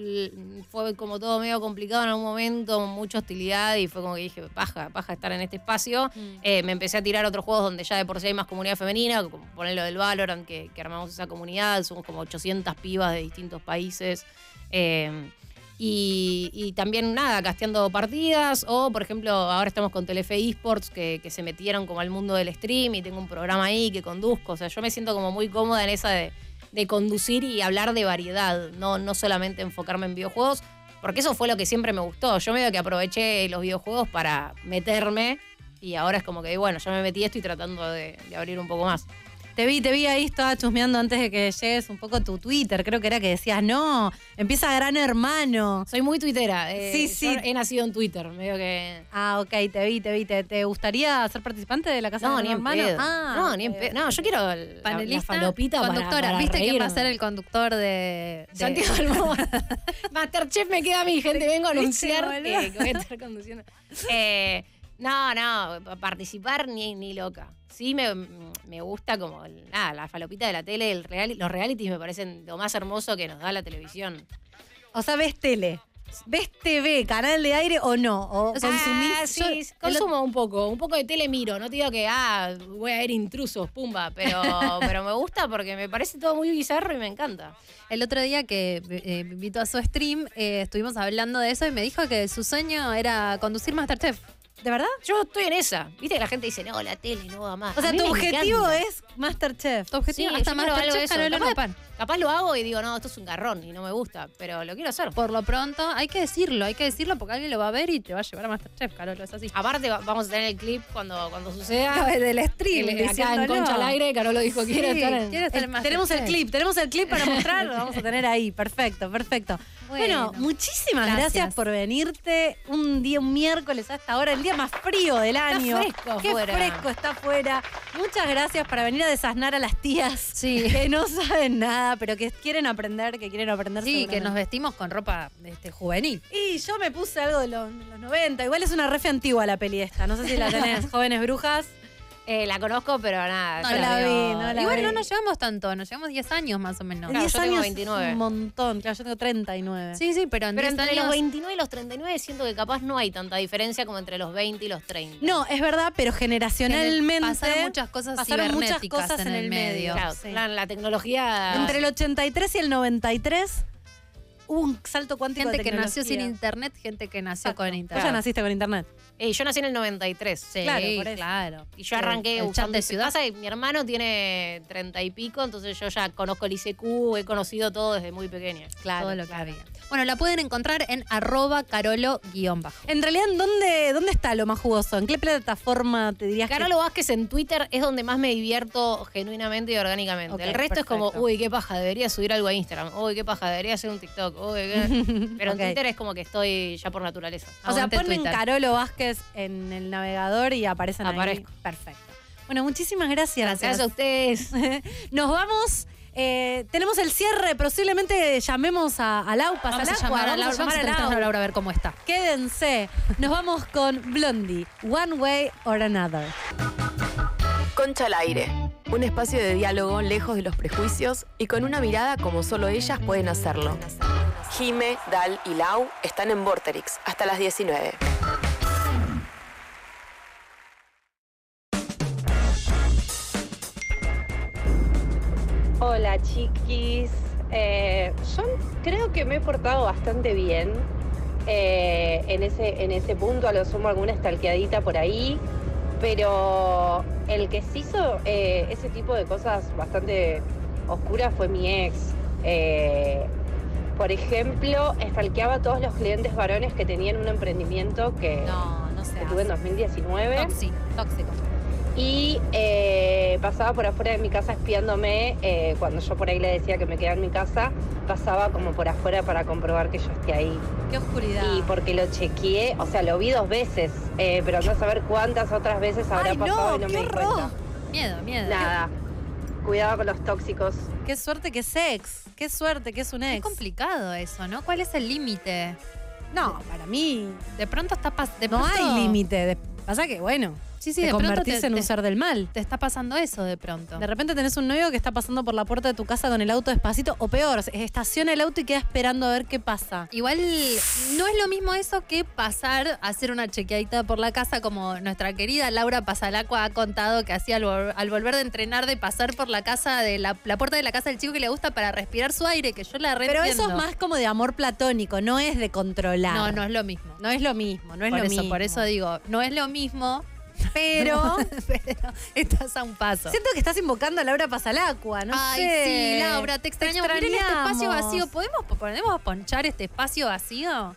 fue como todo medio complicado en algún momento, mucha hostilidad y fue como que dije, paja, paja estar en este espacio. Eh, me empecé a tirar otros juegos donde ya de por sí hay más comunidad femenina, como poner lo del Valorant, que, que armamos esa comunidad, somos como 800 pibas de distintos países. Eh, y, y también nada, casteando partidas o por ejemplo ahora estamos con Telefe Esports que, se metieron como al mundo del stream y tengo un programa ahí que conduzco, o sea yo me siento como muy cómoda en esa de, de conducir y hablar de variedad, no, no solamente enfocarme en videojuegos, porque eso fue lo que siempre me gustó, yo medio que aproveché los videojuegos para meterme y ahora es como que bueno, ya me metí esto y tratando de abrir un poco más. Te vi, te vi ahí, estaba chusmeando antes de que llegues un poco tu Twitter. Creo que era que decías, no, empieza Gran Hermano. Soy muy tuitera, eh, Sí, yo sí. he nacido en Twitter, medio que... Ah, ok, te vi, te vi. ¿Te, te gustaría ser participante de la Casa No, de ni Gran en Hermano? Ah, no, ni en pedo. No, yo quiero el- la- Panelista, la falopita para- conductora. para ¿Viste quién va a reírme. ser el conductor de, de- Santiago Almodóvar. Masterchef me queda a mí, gente. Vengo a ¿Viste, anunciar boludo? que, que voy a estar conduciendo. Eh, no, no, pa- participar ni, ni loca. Sí me, me gusta como nada, la falopita de la tele, el reali- los realities me parecen lo más hermoso que nos da la televisión. O sea, ves tele. ¿Ves TV, canal de aire o no? ¿O consumís? Ah, sí, Yo- consumo un poco, un poco de tele miro. No te digo que, ah, voy a ver intrusos, pumba, pero, pero me gusta porque me parece todo muy bizarro y me encanta. El otro día que eh, me invitó a su stream, eh, estuvimos hablando de eso y me dijo que su sueño era conducir Masterchef. ¿De verdad? Yo estoy en esa. Viste que la gente dice, no, la tele no va más. O sea, tu objetivo encanta. es Masterchef. Tu objetivo Sí, hasta Masterchef. Carola Capaz- no. Capaz lo hago y digo, no, esto es un garrón y no me gusta, pero lo quiero hacer. Por lo pronto, hay que decirlo, hay que decirlo porque alguien lo va a ver y te va a llevar a Masterchef, Carola, es así. Aparte, va- vamos a tener el clip cuando, cuando suceda. del stream, El- acá en. Concha al aire, Carolo dijo, Sí, quiero estar en... quiero estar El- en tenemos el clip, tenemos el clip para mostrar, lo vamos a tener ahí. Perfecto, perfecto. Bueno, Bueno, muchísimas gracias. gracias. por venirte un día, un miércoles a esta hora, el día más frío del año. fresco Qué afuera. fresco está afuera. Muchas gracias para venir a desasnar a las tías Sí. que no saben nada, pero que quieren aprender, que quieren aprender. Sí, que nos vestimos con ropa este, juvenil. Y yo me puse algo de los, los 90. Igual es una refe antigua la peli esta. No sé si la tenés, jóvenes brujas. Eh, la conozco, pero nada. No la vi, no la Igual vi. no nos llevamos tanto, nos llevamos 10 años más o menos. Claro, 10 yo tengo años 29. es un montón. Claro, yo tengo 39. Sí, sí, pero en Pero 10 entre años... los 29 y los 39 siento que capaz no hay tanta diferencia como entre los 20 y los 30. No, es verdad, pero generacionalmente pasaron muchas cosas pasaron muchas cosas en el medio. Claro, sí. la, la tecnología... Entre el 83 y el 93 hubo un salto cuántico Gente de que nació sin internet, gente que nació Exacto. con Vos internet. ya naciste con internet. Eh, yo nací en el 93. Sí, Claro, por eso. claro. Y yo arranqué El chat de ciudad. Que mi hermano tiene 30 y pico, entonces yo ya conozco el ICQ, he conocido todo desde muy pequeña. Claro, todo lo que claro. había. Bueno, la pueden encontrar en arroba carolo-bajo. En realidad, ¿en dónde, ¿dónde está lo más jugoso? ¿En qué plataforma te dirías Carolo Vázquez en Twitter es donde más me divierto genuinamente y orgánicamente. El resto es como, uy, qué paja, debería subir algo a Instagram. Uy, qué paja, debería hacer un TikTok. Uy, qué- Pero en Twitter es como que estoy ya por naturaleza. que... O sea, ponen Twitter. Carolo Vázquez en el navegador y aparecen Aparezco. ahí. Perfecto. Bueno, muchísimas gracias. Gracias a ustedes. Nos vamos. Eh, tenemos el cierre. Posiblemente llamemos a, a Lau. pasa Vamos a llamar a Laura, vamos a llamar a entrevistar Lau. a Laura a ver cómo está. Quédense. Nos vamos con Blondie. One Way or Another. Concha al aire. Un espacio de diálogo lejos de los prejuicios y con una mirada como solo ellas pueden hacerlo. Jime, Dal y Lau están en Vorterix hasta las 19. Hola chiquis, Eh, yo creo que me he portado bastante bien eh, en, ese, en ese punto, a lo sumo alguna estalqueadita por ahí, pero el que se hizo eh, ese tipo de cosas bastante oscuras fue mi ex. Eh, por ejemplo, estalqueaba a todos los clientes varones que tenían un emprendimiento que, No, no se que tuve en hace. 2019 Tóxico, tóxico. Y eh, pasaba por afuera de mi casa espiándome. eh, cuando yo por ahí le decía que me quedaba en mi casa, pasaba como por afuera para comprobar que yo esté ahí. Qué oscuridad. Y porque lo chequeé, o sea, lo vi dos veces, eh, pero no saber cuántas otras veces habrá Ay, no, pasado y no qué me di horror. cuenta. Miedo, miedo. Nada. Cuidado con los tóxicos. Qué suerte que es ex. Qué suerte que es un Es ex. complicado eso, ¿no? ¿Cuál es el límite? No, para mí De pronto está pas- de no pronto- hay límite. de- Pasa que, bueno, Sí, sí, te de pronto te- en un te- ser del mal. Te está pasando eso de pronto. De repente tenés un novio que está pasando por la puerta de tu casa con el auto despacito, o peor, estaciona el auto y queda esperando a ver qué pasa. Igual no es lo mismo eso que pasar a hacer una chequeadita por la casa como nuestra querida Laura Pasalacua ha contado que hacía al, vol- al volver de entrenar de pasar por la casa de la, la puerta de la casa del chico que le gusta para respirar su aire, que yo la Pero eso es más como de amor platónico, no es de controlar. No, no es lo mismo. No es lo mismo, no es por lo eso, mismo. por eso digo, no es lo mismo, Pero pero estás a un paso. siento que estás invocando a Laura Pasalacua, no Ay, sé. sí, Laura, te extrañamos. Miren este espacio vacío. ¿Podemos, ¿Podemos ponchar este espacio vacío?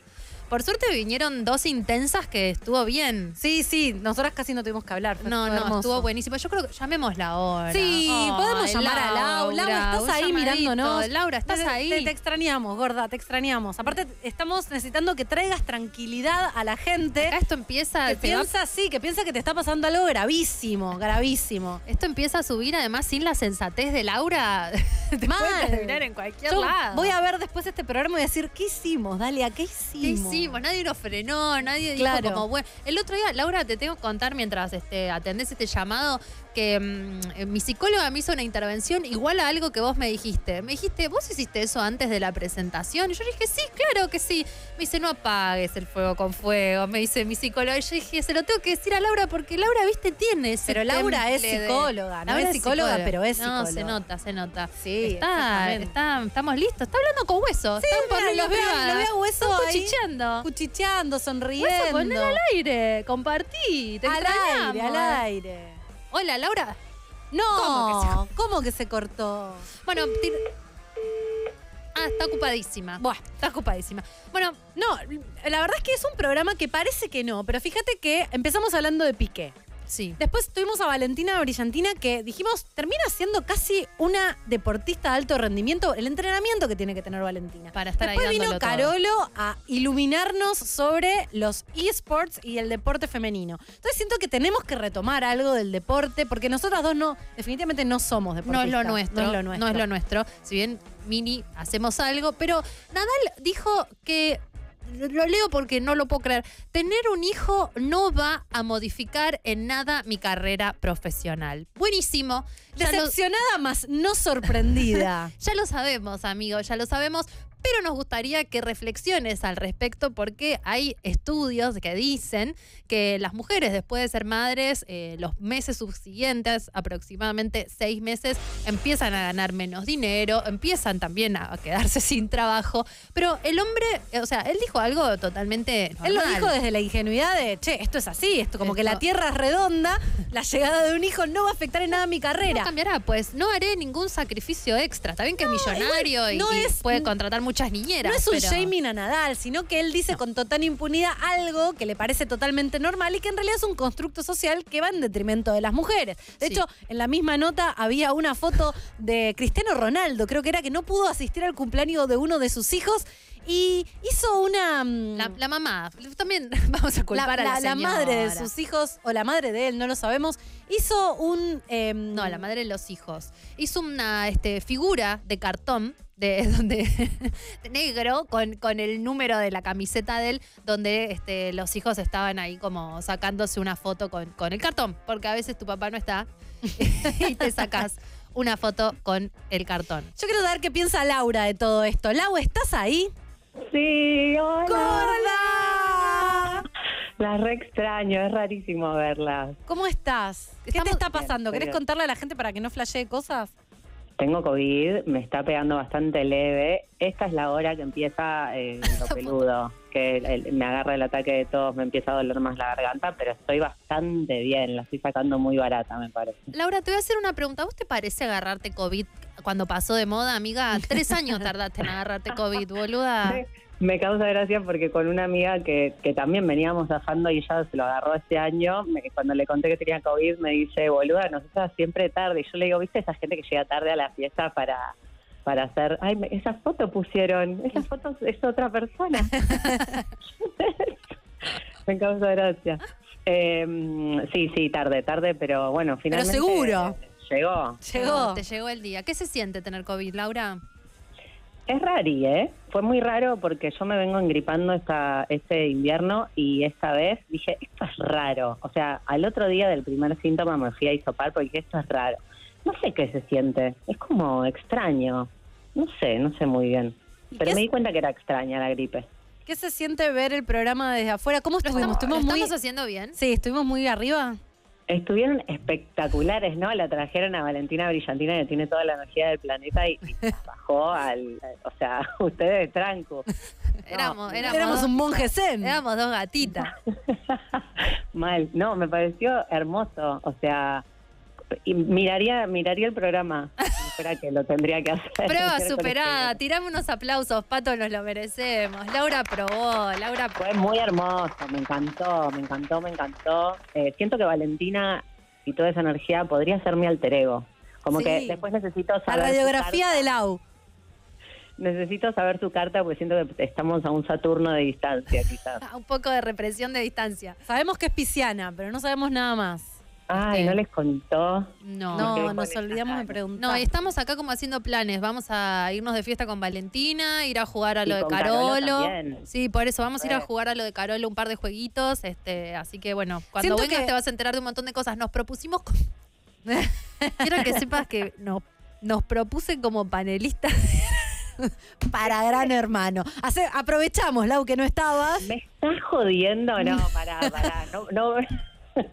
Por suerte vinieron dos intensas que estuvo bien. Sí, sí, nosotras casi no tuvimos que hablar. No, no, hermoso. estuvo buenísimo. Yo creo que llamémosla ahora. Sí, podemos llamar a Lau. Laura, un estás ahí mirándonos. Laura, estás Te- ahí. Te, te extrañamos, gorda, te extrañamos. Aparte, estamos necesitando que traigas tranquilidad a la gente. Acá esto empieza. Que se va- piensa, sí, que piensa que te está pasando algo gravísimo, gravísimo. esto empieza a subir, además, sin la sensatez de Laura. te Mal. terminar en cualquier Yo lado. voy a ver después este programa y a decir, ¿qué hicimos, Dalia? ¿Qué ¿Qué hicimos? Nadie nos frenó, nadie Claro. dijo como, bueno. El otro día, Laura, te tengo que contar mientras este, atendés este llamado que mm, eh, mi psicóloga me hizo una intervención igual a algo que vos me dijiste. Me dijiste, ¿vos hiciste eso antes de la presentación? Y yo dije, sí, claro que sí. Me dice, no apagues el fuego con fuego. Me dice mi psicóloga. Y yo dije, se lo tengo que decir a Laura porque Laura, viste, tiene ese Pero Laura es temple de- psicóloga, no Laura es psicóloga, pero es No, se psicóloga. nota, se nota. Sí, Está, está- estamos listos. Está hablando con hueso. Sí, Están por los veo, los veo Hueso Están ahí. cuchicheando. Cuchicheando, sonriendo. Hueso, ponelo al aire, compartí, te al extrañamos. aire, al aire. Hola, Laura. No, ¿Cómo ¿cómo que se, cortó? Bueno, tir- Ah, está ocupadísima. Buah. Está ocupadísima. Bueno, No, la verdad es que es un programa que parece que no, pero fíjate que empezamos hablando de Piqué. Sí. Después tuvimos a Valentina Brillantina que dijimos termina siendo casi una deportista de alto rendimiento, el entrenamiento que tiene que tener Valentina. Para estar ahí Después vino todo. Carolo a iluminarnos sobre los esports y el deporte femenino. Entonces siento que tenemos que retomar algo del deporte porque nosotras dos no, definitivamente no somos No deportistas. es lo nuestro. No es lo nuestro. No es lo nuestro. Si bien Mini hacemos algo, pero Nadal dijo que lo leo porque no lo puedo creer. Tener un hijo no va a modificar en nada mi carrera profesional. Buenísimo. Ya lo- Decepcionada más no sorprendida. Ya lo sabemos, amigos, ya lo sabemos, pero nos gustaría que reflexiones al respecto porque hay estudios que dicen que las mujeres después de ser madres, eh, los meses subsiguientes, aproximadamente seis meses, empiezan a ganar menos dinero, empiezan también a quedarse sin trabajo, pero el hombre, eh, o sea, él dijo algo totalmente... Él lo dijo desde la ingenuidad de, che, esto es así, esto como que la tierra es redonda, la llegada de un hijo no va a afectar en nada mi No carrera. cambiará, pues no haré ningún sacrificio extra. Está bien que es millonario y, no y es- puede contratar muchas niñeras. No es un pero- shaming a Nadal, sino que él dice con total impunidad algo que le parece totalmente normal y que en realidad es un constructo social que va en detrimento de las mujeres. De Sí. hecho, en la misma nota había una foto de Cristiano Ronaldo, creo que era que no pudo asistir al cumpleaños de uno de sus hijos y hizo una... mm, La, la mamá, también vamos a la, culpar a la, la- la madre de sus hijos, o la madre de él, no lo sabemos, hizo un... em, No, la madre de los hijos. Hizo una este, figura de cartón de donde de negro con, con el número de la camiseta de él, donde este, los hijos estaban ahí como sacándose una foto con, con el cartón, porque a veces tu papá no está y te sacas una foto con el cartón. Yo quiero saber qué piensa Laura de todo esto. Lau, ¿estás ahí? Sí, hola. Las re extraño, es rarísimo verlas. ¿Cómo estás? ¿Qué Estamos- te está pasando? Bien, ¿Querés contarle a la gente para que no flashee cosas? Tengo COVID, me está pegando bastante leve. Esta es la hora que empieza eh, lo peludo, que el- el- me agarra el ataque de tos, me empieza a doler más la garganta, pero estoy bastante bien, la estoy sacando muy barata, me parece. Laura, te voy a hacer una pregunta. ¿Vos te parece agarrarte COVID cuando pasó de moda, amiga? Tres años tardaste en agarrarte COVID, boluda. Me causa gracia porque con una amiga que, que también veníamos zafando y ella se lo agarró este año, me- cuando le conté que tenía COVID me dice, boluda, nosotras siempre tarde. Y yo le digo, ¿viste esa gente que llega tarde a la fiesta para para hacer, ay, me- esa foto pusieron, esa foto es otra persona. me causa gracia. Eh, sí, sí, tarde, tarde, pero bueno, finalmente seguro. Llegó. Llegó. Te llegó el día. ¿Qué se siente tener COVID, Laura? Es rari, ¿eh? Fue muy raro porque yo me vengo engripando esta, este invierno y esta vez dije, esto es raro. O sea, al otro día del primer síntoma me fui a hisopar porque dije, esto es raro. No sé qué se siente, es como extraño. No sé, no sé muy bien. Pero me di cuenta que era extraña la gripe. ¿Qué se siente ver el programa desde afuera? ¿Cómo ¿Lo estuvimos? estamos, ¿Estuvimos lo muy, estamos haciendo bien? sí, estuvimos muy arriba. Estuvieron espectaculares, ¿no? La trajeron a Valentina Brillantina, que tiene toda la energía del planeta, y, y bajó al... O sea, ustedes tranco. Éramos, éramos, Éramos dos- un monje zen. Éramos dos gatitas. Mal. No, me pareció hermoso. O sea, y miraría miraría el programa. Fuera que lo tendría que hacer. Prueba superada. Tirame unos aplausos, Pato, nos lo merecemos. Laura probó, Laura probó. Fue muy hermoso, me encantó, me encantó, me encantó. Eh, siento que Valentina y toda esa energía podría ser mi alter ego. Como Sí. que después necesito La saber. su radiografía de Lau. Necesito saber su carta porque siento que estamos a un Saturno de distancia, quizás. Un poco de represión de distancia. Sabemos que es pisciana, pero no sabemos nada más. Ay, no les contó. No, No, nos olvidamos de preguntar. No, y estamos acá como haciendo planes. Vamos a irnos de fiesta con Valentina, ir a jugar a Y lo de con Carolo. Sí, por eso vamos a ir a jugar a lo de Carolo un par de jueguitos. Este, así que bueno, cuando Siento vengas que- te vas a enterar de un montón de cosas. Nos propusimos. con- Quiero que sepas que nos, nos propuse como panelistas. Para Gran Hermano. Hace- aprovechamos, Lau, que no estabas. ¿Me estás jodiendo? No, pará, pará. No, no,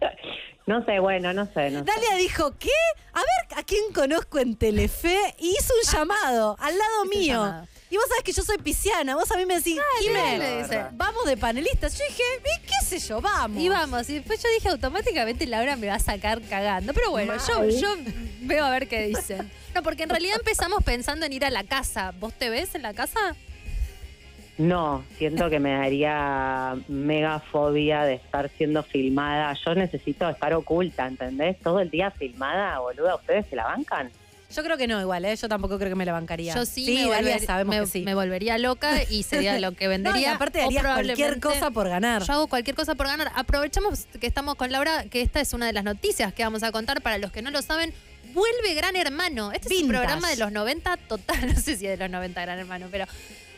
no sé, bueno, no sé. No sé. Dalia dijo, ¿qué? A ver a quién conozco en Telefe y hizo un llamado al lado Hizo mío. Y vos sabés que yo soy pisciana, vos a mí me decís, Jimé, le dice. vamos de panelistas. Yo dije, "¿Y qué sé yo, vamos. Y vamos, y después yo dije automáticamente Laura me va a sacar cagando. Pero bueno, yo, yo veo a ver qué dicen. No, porque en realidad empezamos pensando en ir a la casa. ¿Vos te ves en la casa? No, siento que me daría mega fobia de estar siendo filmada. Yo necesito estar oculta, ¿entendés? Todo el día filmada, boluda. ¿Ustedes se la bancan? Yo creo que no, igual, ¿eh? Yo tampoco creo que me la bancaría. Yo sí, me, Dalia, volver- sabemos me- que sí. me volvería loca y sería lo que No, vendería. y aparte o harías cualquier cosa por ganar. Yo hago cualquier cosa por ganar. Aprovechamos que estamos con Laura, que esta es una de las noticias que vamos a contar para los que no lo saben. Vuelve Gran Hermano. Este es un programa de los 90 total. No sé si es de los 90 Gran Hermano, pero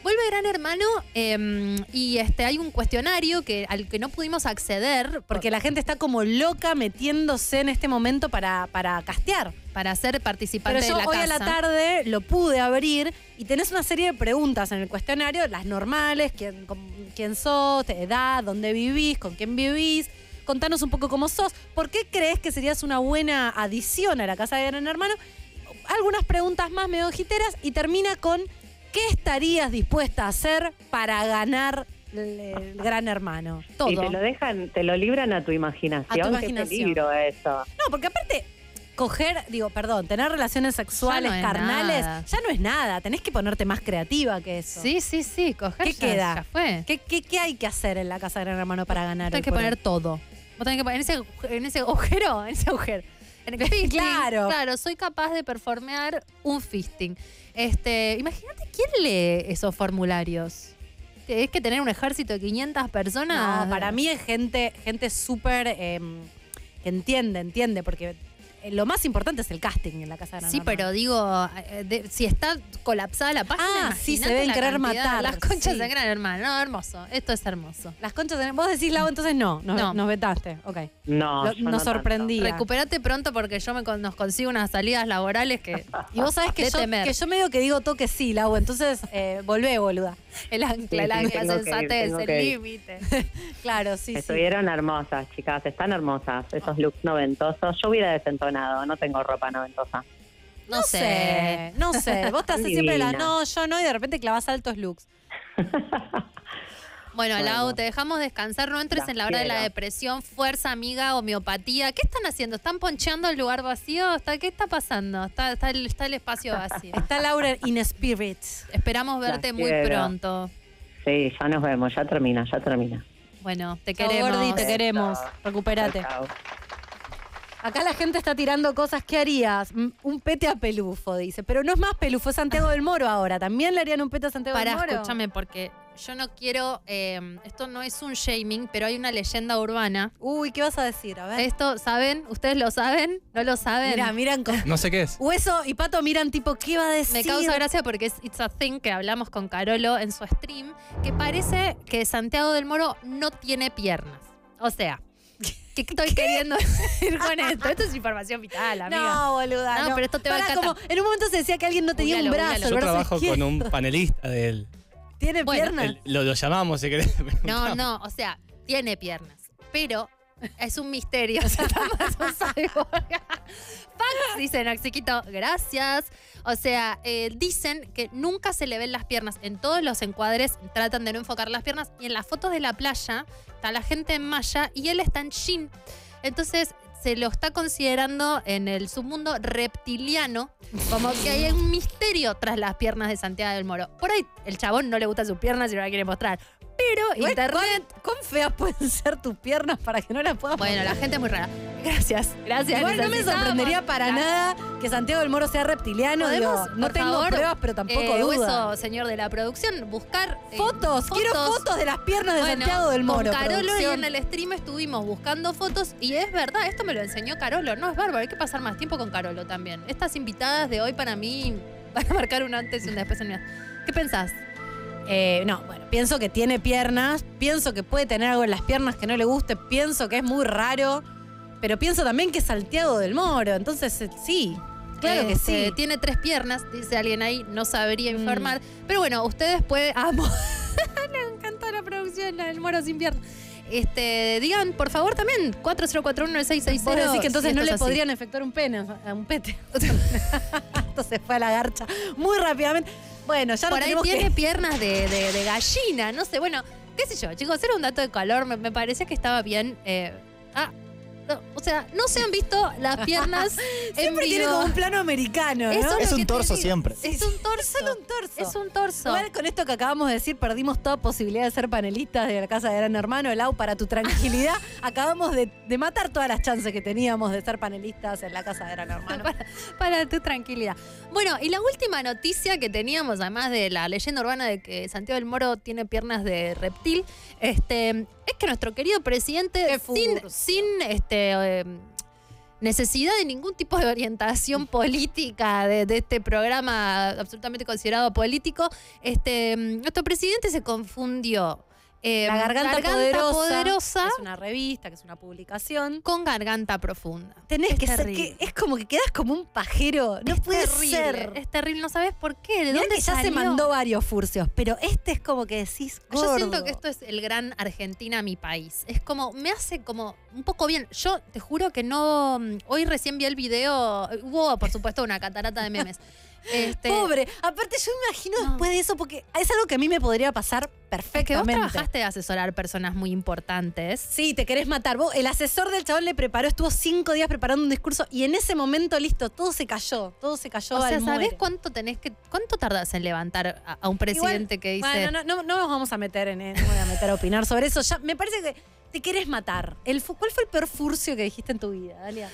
vuelve Gran Hermano eh, y este hay un cuestionario que al que no pudimos acceder Porque la gente está como loca metiéndose en este momento para, para castear. para ser participante Pero yo de la hoy casa. a la tarde lo pude abrir y tenés una serie de preguntas en el cuestionario, las normales, quién, quién sos, edad, dónde vivís, con quién vivís. Contanos un poco cómo sos. ¿Por qué crees que serías una buena adición a la casa de Gran Hermano? Algunas preguntas más medio jiteras y termina con ¿qué estarías dispuesta a hacer para ganar el, el Gran Hermano? Todo. Y te lo dejan, te lo libran a tu imaginación. A tu Qué imaginación. peligro eso. No, porque aparte, coger, digo, perdón, tener relaciones sexuales, Ya no es carnales, nada. ya no es nada. Tenés que ponerte más creativa que eso. Sí, sí, sí, coger ¿Qué ya- queda? ya fue. ¿Qué, qué, qué hay que hacer en la casa de Gran Hermano para ganar? Hoy que poner todo. Vos tenés que poner en ese, en ese agujero, en ese agujero. En el fisting. Claro. Claro, soy capaz de performear un fisting. Este, imagínate quién lee esos formularios. Es que tener un ejército de 500 personas. No, para mí es gente, gente súper eh, que entiende, entiende, porque lo más importante es el casting en la casa de Gran Sí, pero digo, eh, de- si está colapsada la página. Ah, sí, se deben la querer cantidad. matar, Las conchas sí. de gran hermano. No, hermoso. Esto es hermoso. Las conchas, de- vos decís, Lau, entonces no, nos, No. nos vetaste. Ok. No, Lo- yo nos no sorprendía. Recupérate pronto porque yo me nos consigo unas salidas laborales que. Y vos sabés que yo, que yo medio que digo toque sí, Lau, entonces eh, volvé, boluda. El ancla, Sí, el sí, ancla, ir, sensatez, el límite. Claro, sí, sí. Estuvieron hermosas, chicas, están hermosas. Esos looks noventosos. Yo hubiera desentonado, no tengo ropa noventosa. No, sé. No sé. Vos te haces siempre la no, yo no, y de repente clavas altos looks. Bueno, Bueno. Lau, te dejamos descansar, no entres Las en la hora de la depresión, fuerza, amiga, homeopatía. ¿Qué están haciendo? ¿Están poncheando el lugar vacío? ¿Está, ¿Qué está pasando? Está, está, el, está el espacio vacío. Está Laura in spirit. Esperamos verte Las muy quiero. pronto. Sí, ya nos vemos, ya termina, ya termina. Bueno, te Chau, queremos. Gordi, te queremos. Chao. Acá la gente está tirando cosas. ¿Qué harías? Un pete a Pelufo, dice. Pero no es más Pelufo, es Santiago del Moro ahora. ¿También le harían un pete a Santiago Pará, del Moro? escúchame, porque yo no quiero, eh, esto no es un shaming, pero hay una leyenda urbana. Uy, ¿qué vas a decir? A ver. Esto, ¿saben? ¿Ustedes lo saben? ¿No lo saben? Mira, miran con... No sé qué es. Hueso y Pato miran tipo, ¿qué va a decir? Me causa gracia porque es It's a Thing que hablamos con Carolo en su stream, que parece que Santiago del Moro no tiene piernas. O sea, ¿qué estoy queriendo decir con esto? Esto es información vital, amiga. No, boluda. No, pero esto te va a como, en un momento se decía que alguien no tenía un brazo. Yo brazo trabajo con un panelista de él. ¿Tiene Bueno, piernas? Lo, lo llamamos, si querés. No, no, o sea, tiene piernas, pero es un misterio. O sea, estamos- no sabemos. Fax, dice Noxiquito, gracias. O sea, eh, dicen que nunca se le ven las piernas. En todos los encuadres tratan de no enfocar las piernas. Y en las fotos de la playa está la gente en malla y él está en jean. Entonces se lo está considerando en el submundo reptiliano, como que hay un misterio tras las piernas de Santiago del Moro. Por ahí el chabón no le gustan sus piernas y no la quiere mostrar. Pero internet. ¿cuán, feas pueden ser tus piernas para que no las puedas Bueno, la gente es muy rara. Gracias, gracias. Igual no me sorprendería para Gracias. nada que Santiago del Moro sea reptiliano. Digo, ¿Podemos, no tengo favor, pruebas, pero tampoco eh, duda. Hueso, señor de la producción, buscar eh, Fotos, quiero fotos de las piernas de Bueno, Santiago del Moro. Con Carolo y producción. en el stream estuvimos buscando fotos y es verdad, esto me lo enseñó Carolo, no es bárbaro, hay que pasar más tiempo con Carolo también. Estas invitadas de hoy para mí van a marcar un antes y un después en mi. ¿Qué pensás? Eh, no, bueno, pienso que tiene piernas, pienso que puede tener algo en las piernas que no le guste, pienso que es muy raro, pero pienso también que es Santiago del Moro, entonces eh, sí, claro que Este, sí. Tiene tres piernas, dice alguien ahí, no sabría Mm. informar. Pero bueno, ustedes pueden. Amo. Le encantó la producción, la del moro sin piernas. Este, digan, por favor, también, 4041-9660. Vos decís que entonces no le así. podrían efectuar un pene, a un pete. Esto se fue a la garcha muy rápidamente. Bueno, ya no Por ahí tiene que... piernas de, de- de gallina, no sé. Bueno, qué sé yo, chicos, era un dato de calor, me, me parecía que estaba bien. eh, ah, no, o sea, no se han visto las piernas en Siempre tiene como un plano americano, ¿no? Eso Es un torso siempre. Es un torso. Es solo un torso. Es un torso. Igual con esto que acabamos de decir, perdimos toda posibilidad de ser panelistas de la casa de Gran Hermano. Lau, para tu tranquilidad, acabamos de, de matar todas las chances que teníamos de ser panelistas en la casa de Gran Hermano. para, para tu tranquilidad. Bueno, y la última noticia que teníamos, además de la leyenda urbana de que Santiago del Moro tiene piernas de reptil, este, es que nuestro querido presidente, sin, sin este, eh, necesidad de ningún tipo de orientación política de, de este programa absolutamente considerado político, este, nuestro presidente se confundió. Eh, La Garganta, Poderosa, Poderosa es una revista, que es una publicación. con garganta profunda. Tenés Es que ser que es como que quedas como un pajero. No es puede terrible, ser. Es terrible, no sabes por qué. ¿De Mirá dónde que ya se salió? mandó varios furcios, pero este es como que decís gordo. Yo siento que esto es el gran Argentina, mi país. Es como, me hace como un poco bien. Yo te juro que no. Hoy recién vi el video. Hubo, por supuesto, una catarata de memes. Este, Pobre. Aparte, yo me imagino después de eso, porque es algo que a mí me podría pasar Es que vos perfectamente. trabajaste de asesorar personas muy importantes. Sí, te querés matar. Vos, el asesor del chabón le preparó, estuvo cinco días preparando un discurso y en ese momento, listo, todo se cayó. Todo se cayó O sea, ¿sabés muere. cuánto tenés que. ¿Cuánto tardas en levantar a, a un presidente Igual, que dice. Bueno, no, no, no nos vamos a meter en no me voy a meter a opinar sobre eso. Ya, me parece que te querés matar. El, ¿Cuál fue el peor furcio que dijiste en tu vida, Dalia?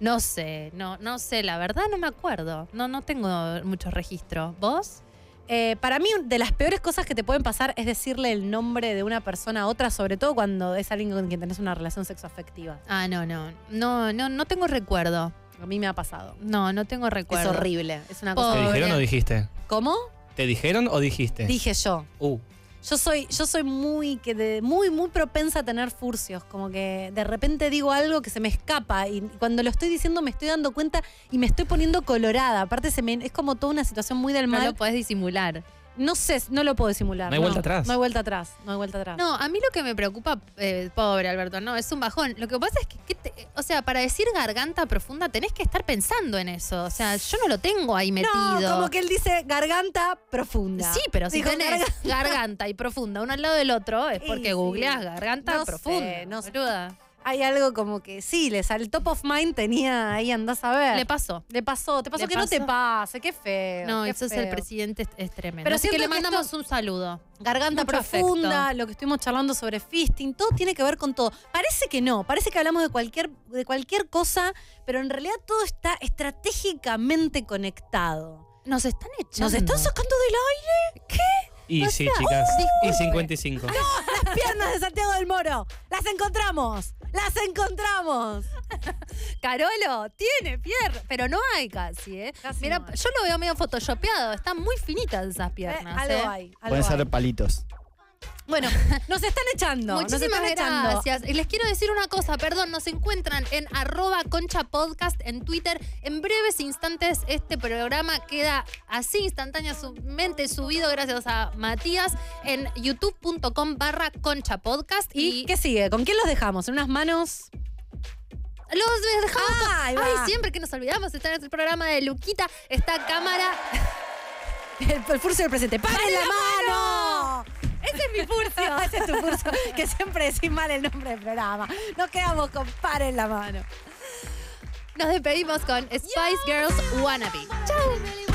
No sé, no, no sé, la verdad no me acuerdo. No, no tengo mucho registro. ¿Vos? Eh, para mí, de las peores cosas que te pueden pasar es decirle el nombre de una persona a otra, sobre todo cuando es alguien con quien tenés una relación sexoafectiva. Ah, no, no. No, no, no tengo recuerdo. A mí me ha pasado. No, no tengo recuerdo. Es horrible. Es una ¿Te cosa. Pobre. dijeron o dijiste? ¿Cómo? ¿Te dijeron o dijiste? Dije yo. Uh, Yo soy, yo soy muy, que de- muy, muy propensa a tener furcios. Como que de repente digo algo que se me escapa y cuando lo estoy diciendo me estoy dando cuenta y me estoy poniendo colorada. Aparte se me, es como toda una situación muy del No mal. lo podés disimular. No sé, no lo puedo disimular. No hay vuelta atrás. No hay vuelta atrás. No hay vuelta atrás. No, a mí lo que me preocupa, eh, pobre Alberto, no, es un bajón. Lo que pasa es que, ¿qué te- o sea, para decir garganta profunda tenés que estar pensando en eso. O sea, yo no lo tengo ahí metido. No, como que él dice garganta profunda. Sí, pero si Dijo tenés garganta. garganta y profunda uno al lado del otro, es porque sí. googleás garganta No sé, profunda. no sé. boluda. Hay algo como que sí, les al top of mind tenía ahí andás a ver. Le pasó. Le pasó, te pasó Le que no te pase, qué feo. No, qué eso es el presidente, es, es tremendo. Pero Así que le que mandamos esto- un saludo. Garganta Mucho profunda, afecto. lo que estuvimos charlando sobre fisting, todo tiene que ver con todo. Parece que no, parece que hablamos de cualquier, de cualquier cosa, pero en realidad todo está estratégicamente conectado. Nos están echando. ¿Nos están sacando del aire? ¿Qué? Y O sí, sea, chicas. Y disculpe. 55. Las piernas de Santiago del Moro. Las encontramos. Las encontramos. Carolo tiene piernas, pero no hay casi, ¿eh? Casi Mira, no yo lo veo medio photoshopeado. Están muy finitas esas piernas. algo ¿eh? hay. Algo Pueden hay. ser palitos. Bueno, nos están echando. nos Muchísimas están echando. gracias. Y les quiero decir una cosa, perdón, nos encuentran en arroba concha podcast en Twitter. En breves instantes este programa queda así instantáneamente subido gracias a Matías en youtube.com barra concha podcast. ¿Y qué sigue? ¿Con quién los dejamos? ¿En unas manos? Los dejamos. con- Ay, va. siempre que nos olvidamos está en el programa de Luquita, esta cámara. El, el furcio del presente. ¡Paren la mano! Ese es mi furcio. Ese es tu furcio, que siempre decís mal el nombre del programa. Nos quedamos con paren la mano. Nos despedimos con Spice Girls Wannabe. Chau.